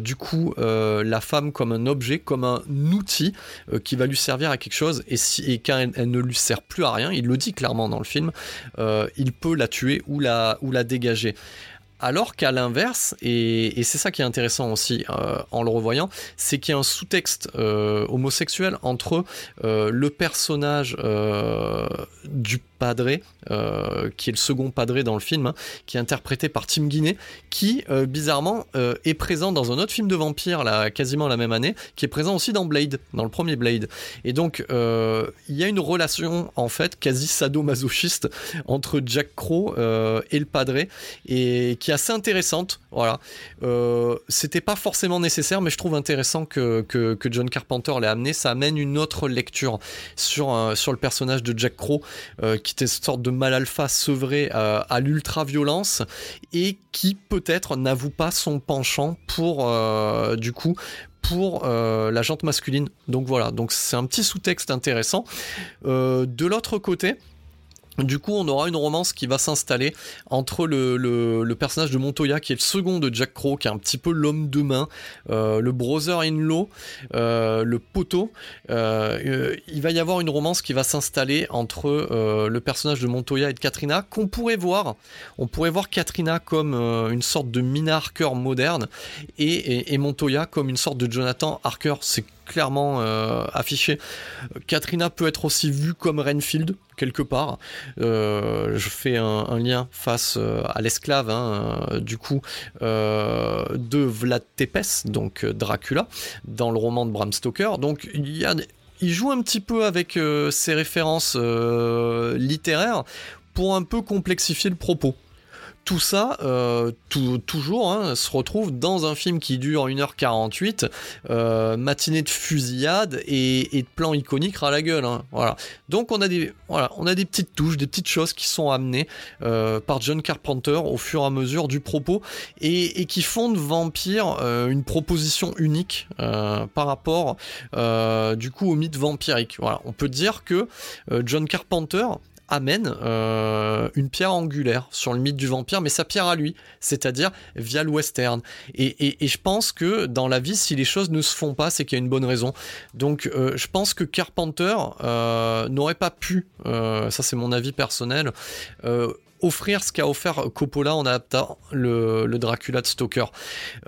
A: du coup la femme comme un objet, comme un outil qui va lui servir à quelque chose. Et, si, quand elle, ne lui sert plus à rien, il le dit clairement dans le film il peut la tuer ou la, dégager. Alors qu'à l'inverse, et, c'est ça qui est intéressant aussi euh, en le revoyant, c'est qu'il y a un sous-texte euh, homosexuel entre euh, le personnage du Padré, euh, qui est le second Padré dans le film, hein, qui est interprété par Tim Guinée, qui bizarrement est présent dans un autre film de vampire, quasiment la même année, qui est présent aussi dans Blade, dans le premier Blade. Et donc il y a une relation en fait quasi sadomasochiste entre Jack Crow et le Padré, et qui assez intéressante. Voilà, c'était pas forcément nécessaire, mais je trouve intéressant que, John Carpenter l'ait amené. Ça amène une autre lecture sur le personnage de Jack Crow qui qui était une sorte de mal alpha sevré euh, à l'ultra-violence et qui peut-être n'avoue pas son penchant pour, euh, du coup, pour euh, la jante masculine. Donc voilà, donc c'est un petit sous-texte intéressant. de l'autre côté, du coup, on aura une romance qui va s'installer entre le, personnage de Montoya, qui est le second de Jack Crow, qui est un petit peu l'homme de main, euh, le brother-in-law, euh, le poteau. Euh, il va y avoir une romance qui va s'installer entre le personnage de Montoya et de Katrina, qu'on pourrait voir. On pourrait voir Katrina comme une sorte de Mina Harker moderne et, Montoya comme une sorte de Jonathan Harker. Clairement affiché. Katrina peut être aussi vue comme Renfield quelque part. je fais un, lien face à l'esclave, hein, du coup, de Vlad Tepes, donc Dracula, dans le roman de Bram Stoker. Donc il joue un petit peu avec ses références littéraires pour un peu complexifier le propos tout ça, euh, toujours, hein, se retrouve dans un film qui dure 1h48, euh, matinée de fusillade et, de plans iconiques à la gueule. Hein, voilà. Donc on a, des, petites touches, des petites choses qui sont amenées euh, par John Carpenter au fur et à mesure du propos et, qui font de Vampire une proposition unique par rapport du coup au mythe vampirique. On peut dire que John Carpenter amène euh, une pierre angulaire sur le mythe du vampire, mais sa pierre à lui, c'est-à-dire via le western. Et, je pense que dans la vie, si les choses ne se font pas, c'est qu'il y a une bonne raison. Donc euh, je pense que Carpenter euh, n'aurait pas pu, ça c'est mon avis personnel, offrir ce qu'a offert Coppola en adaptant le, Dracula de Stoker.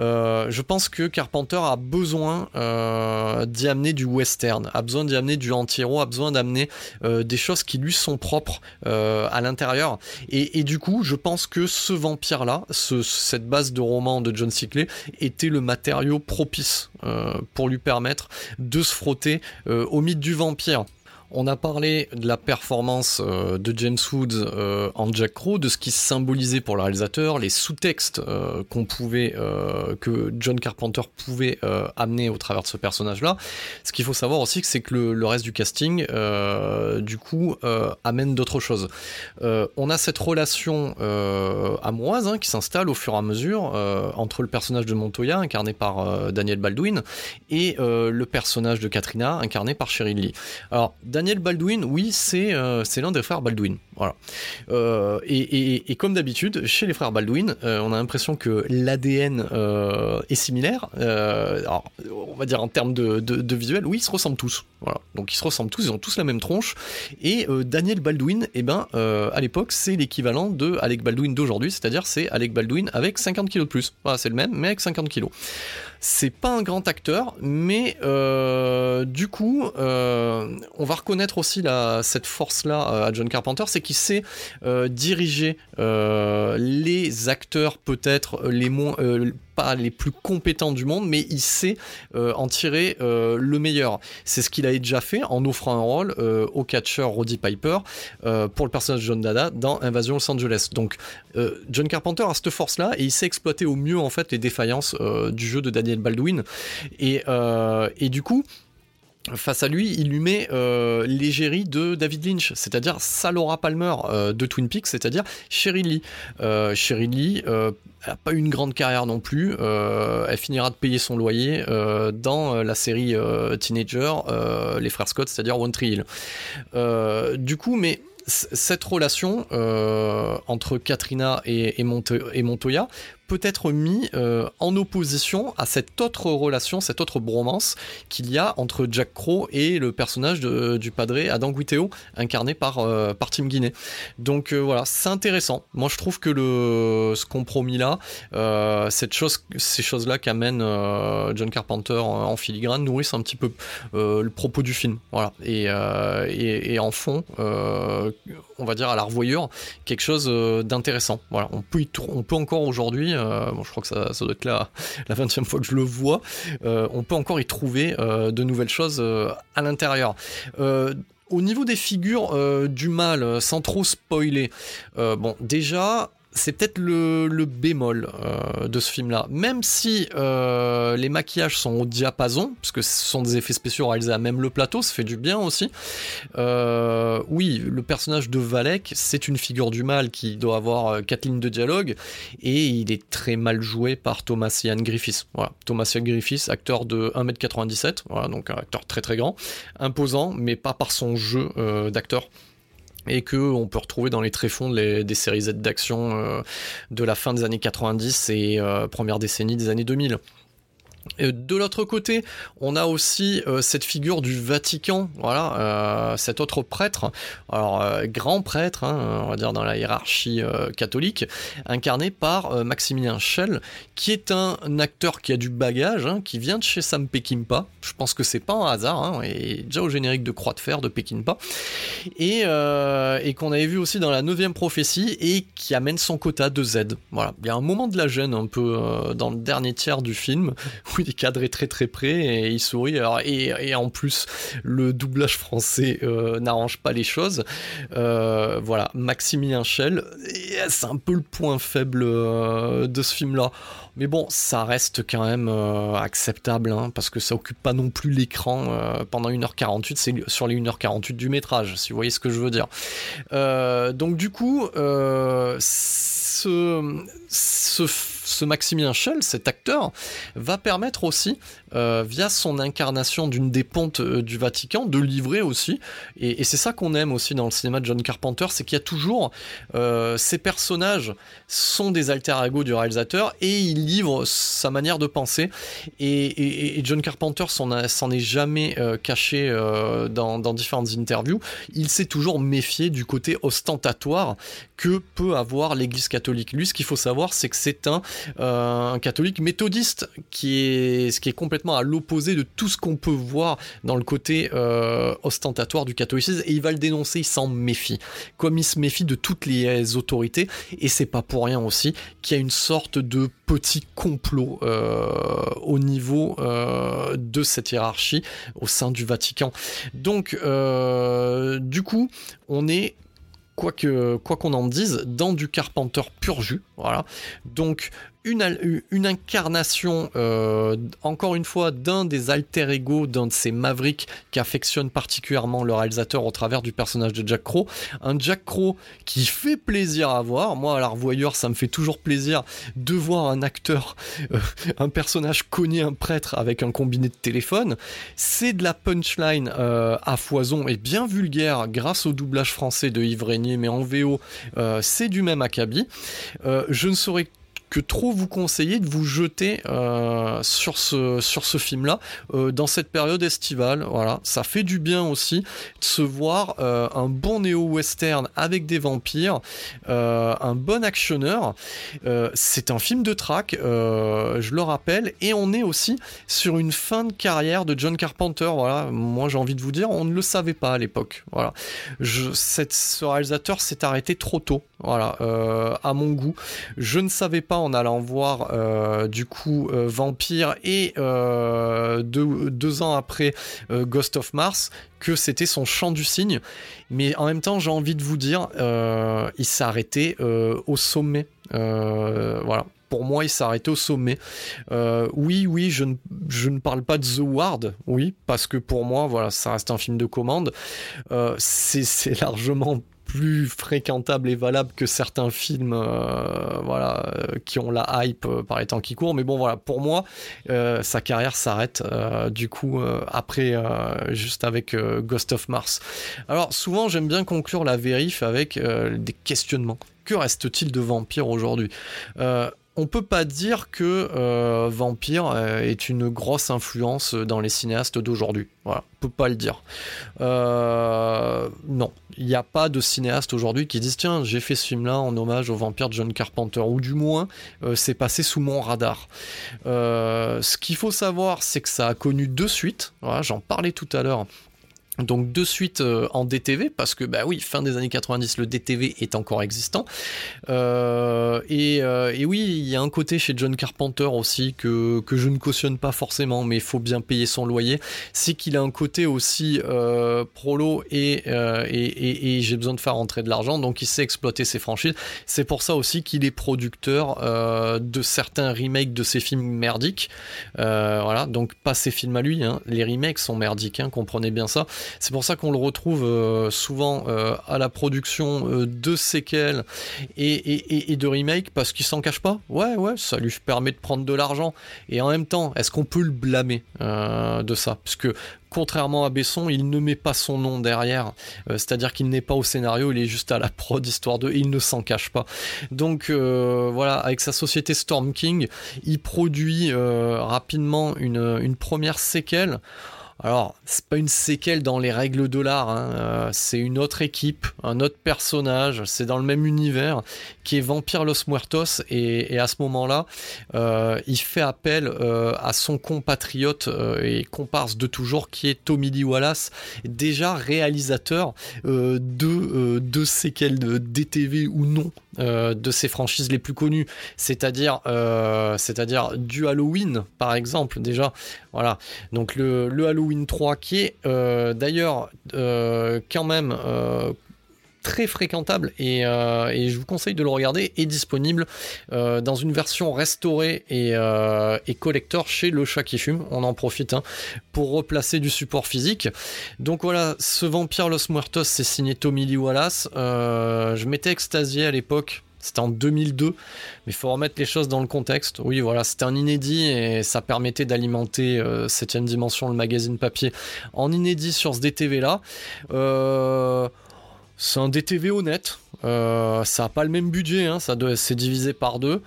A: Euh, je pense que Carpenter a besoin euh, d'y amener du western, a besoin d'y amener du anti-héros, a besoin d'amener euh, des choses qui lui sont propres à l'intérieur. Et, du coup, je pense que ce vampire-là, cette base de roman de John Sickley, était le matériau propice pour lui permettre de se frotter au mythe du vampire. On a parlé de la performance euh, de James Woods euh, en Jack Crow, de ce qui symbolisait pour le réalisateur, les sous-textes euh, qu'on pouvait, que John Carpenter pouvait amener au travers de ce personnage-là. Ce qu'il faut savoir aussi, c'est que le, reste du casting, du coup, amène d'autres choses. on a cette relation amoureuse hein, qui s'installe au fur et à mesure entre le personnage de Montoya, incarné par Daniel Baldwin, et le personnage de Katrina, incarné par Cheryl Lee. Alors, Baldwin, oui, c'est euh, l'un des frères Baldwin. Voilà. Euh, et, comme d'habitude, chez les frères Baldwin, euh, on a l'impression que l'ADN est similaire. alors, on va dire en termes de, visuel, oui, ils se ressemblent tous. Voilà. Donc ils se ressemblent tous, ils ont tous la même tronche. Et Daniel Baldwin, eh ben, à l'époque, c'est l'équivalent de Alec Baldwin d'aujourd'hui, c'est-à-dire c'est Alec Baldwin avec 50 kilos de plus. C'est le même, mais avec 50 kilos. C'est pas un grand acteur, mais euh, du coup, euh, on va reconnaître aussi cette force-là euh, à John Carpenter, c'est qu'il sait diriger les acteurs peut-être les moins pas les plus compétents du monde, mais il sait en tirer le meilleur. C'est ce qu'il a déjà fait en offrant un rôle au catcheur Roddy Piper pour le personnage de John Dada dans Invasion Los Angeles. Donc John Carpenter a cette force-là et il sait exploiter au mieux en fait les défaillances du jeu de Daniel Baldwin. Euh, et du coup, face à lui, il lui met euh, l'égérie de David Lynch, c'est-à-dire Salora Palmer euh, de Twin Peaks, c'est-à-dire Cheryl Lee. Euh, Cheryl Lee n'a pas eu une grande carrière non plus. elle finira de payer son loyer dans la série Teenager, les frères Scott, c'est-à-dire One Tree Hill. du coup, mais cette relation entre Katrina et Montoya peut être mis euh, en opposition à cette autre relation, cette autre bromance qu'il y a entre Jack Crow et le personnage du padre Adam Guiteo, incarné par, euh, par Tim Guinea. Donc euh, voilà, c'est intéressant. Moi je trouve que le, ce compromis-là, cette chose, ces choses-là qu'amène John Carpenter en, filigrane nourrissent un petit peu le propos du film. Voilà. Et, et, et en fond, on va dire à la revoyure, quelque chose d'intéressant. Voilà. On peut, on peut encore aujourd'hui euh, bon, je crois que ça, doit être la, la 20e fois que je le vois. Euh, on peut encore y trouver euh, de nouvelles choses à l'intérieur. au niveau des figures du mal, sans trop spoiler, bon, déjà, c'est peut-être le, bémol euh, de ce film-là. Même si euh, les maquillages sont au diapason, parce que ce sont des effets spéciaux réalisés à même le plateau, ça fait du bien aussi. Euh, oui, le personnage de Valek, c'est une figure du mal qui doit avoir quatre lignes de dialogue, et il est très mal joué par Thomas Ian Griffiths. Voilà, Thomas Ian Griffiths, acteur de 1m97, voilà, donc un acteur très très grand, imposant, mais pas par son jeu d'acteur et que on peut retrouver dans les tréfonds des séries Z d'action euh, de la fin des années 90 et euh, première décennie des années 2000. De l'autre côté, on a aussi euh, cette figure du Vatican, voilà, cet autre prêtre, alors grand prêtre, hein, on va dire dans la hiérarchie catholique, incarné par Maximilien Schell, qui est un acteur qui a du bagage, hein, qui vient de chez Sam Peckinpah, je pense que c'est pas un hasard, hein, et déjà au générique de Croix de Fer de Pekinpa, et, euh, qu'on avait vu aussi dans la neuvième prophétie, et qui amène son quota de Z. Voilà, il y a un moment de la gêne un peu euh, dans le dernier tiers du film, où il est très très près, et il sourit, alors, et, en plus, le doublage français euh, n'arrange pas les choses. Euh, voilà, Maximilien Schell, c'est un peu le point faible euh, de ce film-là. Mais bon, ça reste quand même acceptable, hein, parce que ça occupe pas non plus l'écran pendant 1h48, c'est sur les 1h48 du métrage, si vous voyez ce que je veux dire. Donc du coup, ce, ce ce Maximilien Schell, cet acteur, va permettre aussi, euh, via son incarnation d'une des pontes euh, du Vatican, de livrer aussi, et, c'est ça qu'on aime aussi dans le cinéma de John Carpenter, c'est qu'il y a toujours euh, ces personnages sont des alter ego du réalisateur et il livre sa manière de penser. Et, John Carpenter s'en est jamais caché dans, différentes interviews. Il s'est toujours méfié du côté ostentatoire que peut avoir l'Église catholique. Lui, ce qu'il faut savoir, c'est que c'est un, un catholique méthodiste qui est, ce qui est complètement à l'opposé de tout ce qu'on peut voir dans le côté euh, ostentatoire du catholicisme. Et il va le dénoncer, il s'en méfie. Comme il se méfie de toutes les autorités. Et c'est pas pour rien aussi qu'il y a une sorte de petit complot euh, au niveau euh, de cette hiérarchie au sein du Vatican. Donc, euh, du coup, on est quoi que quoi qu'on en dise, dans du Carpenter pur jus, voilà. Donc une, incarnation, euh, encore une fois, d'un des alter ego, d'un de ces mavericks qui affectionne particulièrement le réalisateur au travers du personnage de Jack Crow. Un Jack Crow qui fait plaisir à voir. Moi, à la revoyeur, ça me fait toujours plaisir de voir un acteur, euh, un personnage cogner un prêtre avec un combiné de téléphone. C'est de la punchline euh, à foison et bien vulgaire grâce au doublage français de Yves Régnier, mais en VO, c'est du même acabit. Je ne saurais que trop vous conseiller de vous jeter euh, sur ce, sur ce film-là euh, dans cette période estivale. Voilà, ça fait du bien aussi de se voir euh, un bon néo-western avec des vampires, un bon actionneur. C'est un film de track, je le rappelle, et on est aussi sur une fin de carrière de John Carpenter. Voilà, moi j'ai envie de vous dire, on ne le savait pas à l'époque. Voilà, je, ce réalisateur s'est arrêté trop tôt. Voilà, à mon goût, je ne savais pas en allant voir euh, du coup euh, Vampire et euh, deux, ans après Ghost of Mars que c'était son chant du cygne. Mais en même temps, j'ai envie de vous dire, il s'est arrêté au sommet. voilà pour moi, il s'est au sommet. Oui, oui, je ne, parle pas de The Ward, oui, parce que pour moi, voilà, ça reste un film de commande. C'est largement plus fréquentable et valable que certains films euh, voilà, euh, qui ont la hype euh, par les temps qui courent. Mais bon, voilà, pour moi, sa carrière s'arrête du coup après, juste avec Ghost of Mars. Alors, souvent, j'aime bien conclure la vérif avec des questionnements. Que reste-t-il de Vampire aujourd'hui? On peut pas dire que Vampire est une grosse influence dans les cinéastes d'aujourd'hui. Voilà, on peut pas le dire. Non, il n'y a pas de cinéaste aujourd'hui qui disent tiens j'ai fait ce film-là en hommage au Vampire John Carpenter ou du moins euh, c'est passé sous mon radar. Euh, ce qu'il faut savoir c'est que ça a connu deux suites. J'en parlais tout à l'heure donc de suite euh, en DTV parce que bah oui fin des années 90 le DTV est encore existant. Euh, et, euh, et, oui il y a un côté chez John Carpenter aussi que, je ne cautionne pas forcément mais il faut bien payer son loyer. C'est qu'il a un côté aussi prolo et, j'ai besoin de faire rentrer de l'argent donc il sait exploiter ses franchises. C'est pour ça aussi qu'il est producteur de certains remakes de ses films merdiques. Voilà donc pas ses films à lui hein. les remakes sont merdiques hein, comprenez bien ça c'est pour ça qu'on le retrouve euh, souvent euh, à la production euh, de séquelles et, de remakes parce qu'il s'en cache pas. Ouais, ouais, ça lui permet de prendre de l'argent. Et en même temps, est-ce qu'on peut le blâmer de ça? Parce que contrairement à Besson, il ne met pas son nom derrière, c'est-à-dire qu'il n'est pas au scénario, il est juste à la prod histoire de, il ne s'en cache pas. Donc voilà, avec sa société Storm King, il produit rapidement une première séquelle Alors, c'est pas une séquelle dans les règles de l'art, hein. euh, c'est une autre équipe, un autre personnage, c'est dans le même univers qui est Vampire Los Muertos, et, à ce moment-là, euh, il fait appel euh, à son compatriote et comparse de toujours qui est Tommy Lee Wallace, déjà réalisateur de, de séquelles de DTV ou non de ses franchises les plus connues, c'est-à-dire c'est-à-dire du Halloween par exemple déjà, voilà. Donc le, Halloween Halloween 3 qui est euh, d'ailleurs euh, quand même euh, très fréquentable et, je vous conseille de le regarder est disponible dans une version restaurée et, collector chez le chat qui fume on en profite hein, pour replacer du support physique donc voilà ce vampire Los Muertos c'est signé Tommy Lee Wallace je m'étais extasié à l'époque c'était en 2002, mais il faut remettre les choses dans le contexte. Oui, voilà, c'était un inédit et ça permettait d'alimenter 7 euh, dimension, le magazine papier, en inédit sur ce DTV-là. Euh, c'est un DTV honnête. Euh, ça n'a pas le même budget, hein, ça c'est divisé par deux.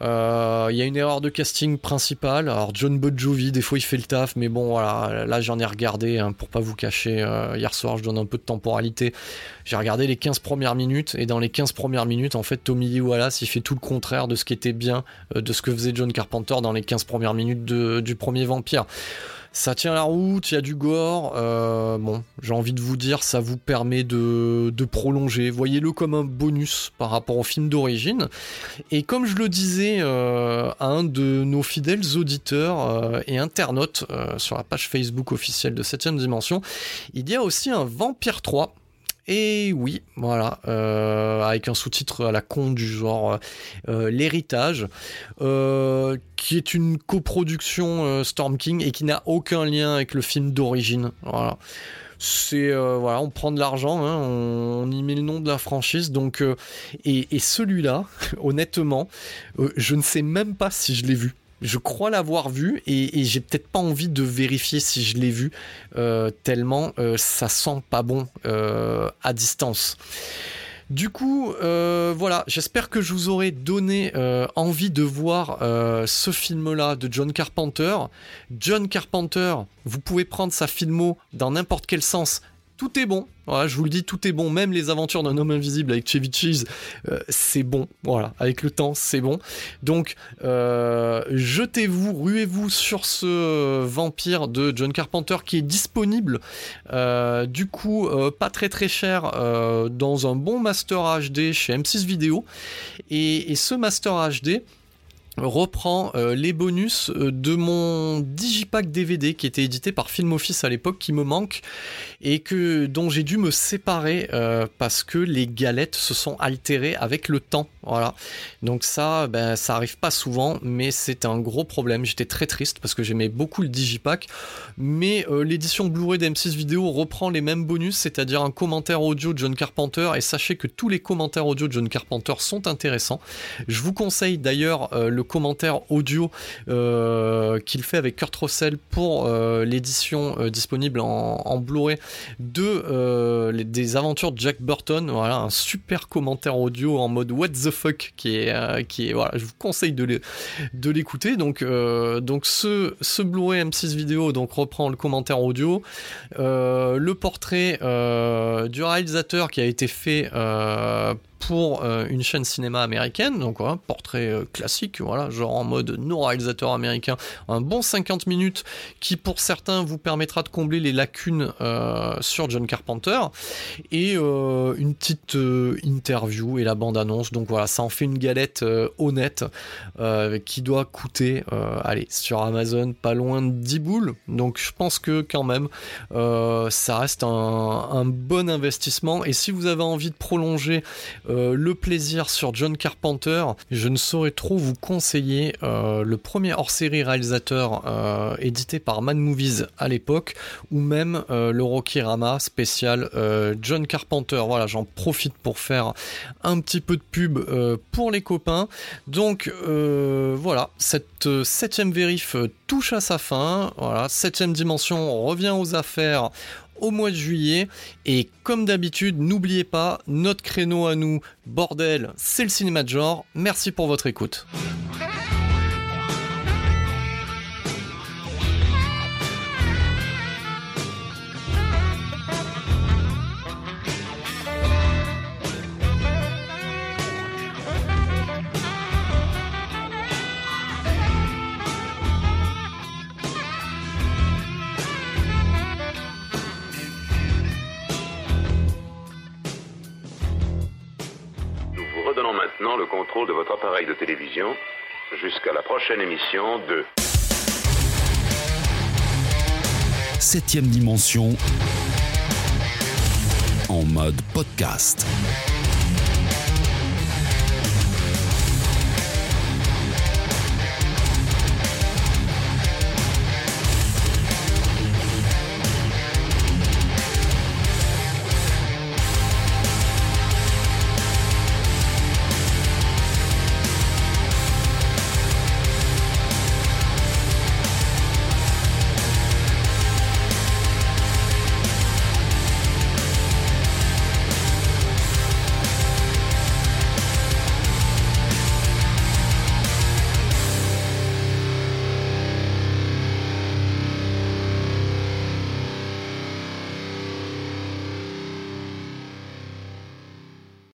A: Euh, il y a une erreur de casting principale. Alors John Bon des fois il fait le taf, mais bon voilà, là j'en ai regardé hein, pour pas vous cacher. Euh, hier soir, je donne un peu de temporalité. J'ai regardé les 15 premières minutes et dans les 15 premières minutes, en fait, Tommy Lee Wallace il fait tout le contraire de ce qui était bien, euh, de ce que faisait John Carpenter dans les 15 premières minutes du premier Vampire ça tient la route, il y a du gore. Euh, bon, j'ai envie de vous dire, ça vous permet de, prolonger. Voyez-le comme un bonus par rapport au film d'origine. Et comme je le disais euh, à un de nos fidèles auditeurs euh, et internautes sur la page Facebook officielle de 7ème Dimension, il y a aussi un Vampire 3 et oui, voilà, euh, avec un sous-titre à la con du genre euh, L'héritage, euh, qui est une coproduction Storm King et qui n'a aucun lien avec le film d'origine. Voilà. C'est voilà, on prend de l'argent, hein, on, y met le nom de la franchise, donc et celui-là, honnêtement, je ne sais même pas si je l'ai vu je crois l'avoir vu et, j'ai peut-être pas envie de vérifier si je l'ai vu euh, tellement euh, ça sent pas bon euh, à distance. Du coup, voilà, j'espère que je vous aurai donné envie de voir ce film-là de John Carpenter. John Carpenter, vous pouvez prendre sa filmo dans n'importe quel sens, tout est bon. Voilà, je vous le dis, tout est bon. Même les aventures d'un homme invisible avec Chevy Cheese, euh, c'est bon. Voilà, avec le temps, c'est bon. Donc, euh, jetez-vous, ruez-vous sur ce vampire de John Carpenter qui est disponible. Euh, du coup, pas très très cher dans un bon master HD chez M6 Vidéo. Et ce master HD, reprend euh, les bonus euh, de mon digipack DVD qui était édité par Film Office à l'époque qui me manque et que dont j'ai dû me séparer euh, parce que les galettes se sont altérées avec le temps voilà. Donc ça ben ça arrive pas souvent mais c'est un gros problème. J'étais très triste parce que j'aimais beaucoup le digipack. Mais l'édition Blu-ray d'M6 vidéo reprend les mêmes bonus c'est-à-dire un commentaire audio de John Carpenter. Et sachez que tous les commentaires audio de John Carpenter sont intéressants. Je vous conseille d'ailleurs le commentaire audio euh, qu'il fait avec Kurt Russell pour euh, l'édition euh, disponible en, Blu-ray de des aventures de Jack Burton. Voilà, un super commentaire audio en mode What the fuck qui est qui est voilà, je vous conseille de l'écouter. Donc donc ce ce Blu-ray M6 vidéo donc reprend le commentaire audio, le portrait du réalisateur qui a été fait pour euh, une chaîne cinéma américaine, donc voilà, portrait euh, classique, voilà, genre en mode non réalisateur américain, un bon 50 minutes qui pour certains vous permettra de combler les lacunes euh, sur John Carpenter, et une petite interview et la bande-annonce, donc voilà, ça en fait une galette honnête qui doit coûter, allez, sur Amazon, pas loin de 10 boules, donc je pense que quand même, ça reste un, un bon investissement, et si vous avez envie de prolonger euh, le plaisir sur John Carpenter, je ne saurais trop vous conseiller euh, le premier hors-série réalisateur euh, édité par Mad Movies à l'époque, ou même le Rocky Rama spécial John Carpenter. Voilà, j'en profite pour faire un petit peu de pub pour les copains. Donc voilà, cette septième vérif touche à sa fin. Voilà, septième dimension revient aux affaires au mois de juillet. Et comme d'habitude, n'oubliez pas, notre créneau à nous, bordel, c'est le cinéma de genre. Merci pour votre écoute.
B: Télévision jusqu'à la prochaine émission de
C: Septième dimension en mode podcast.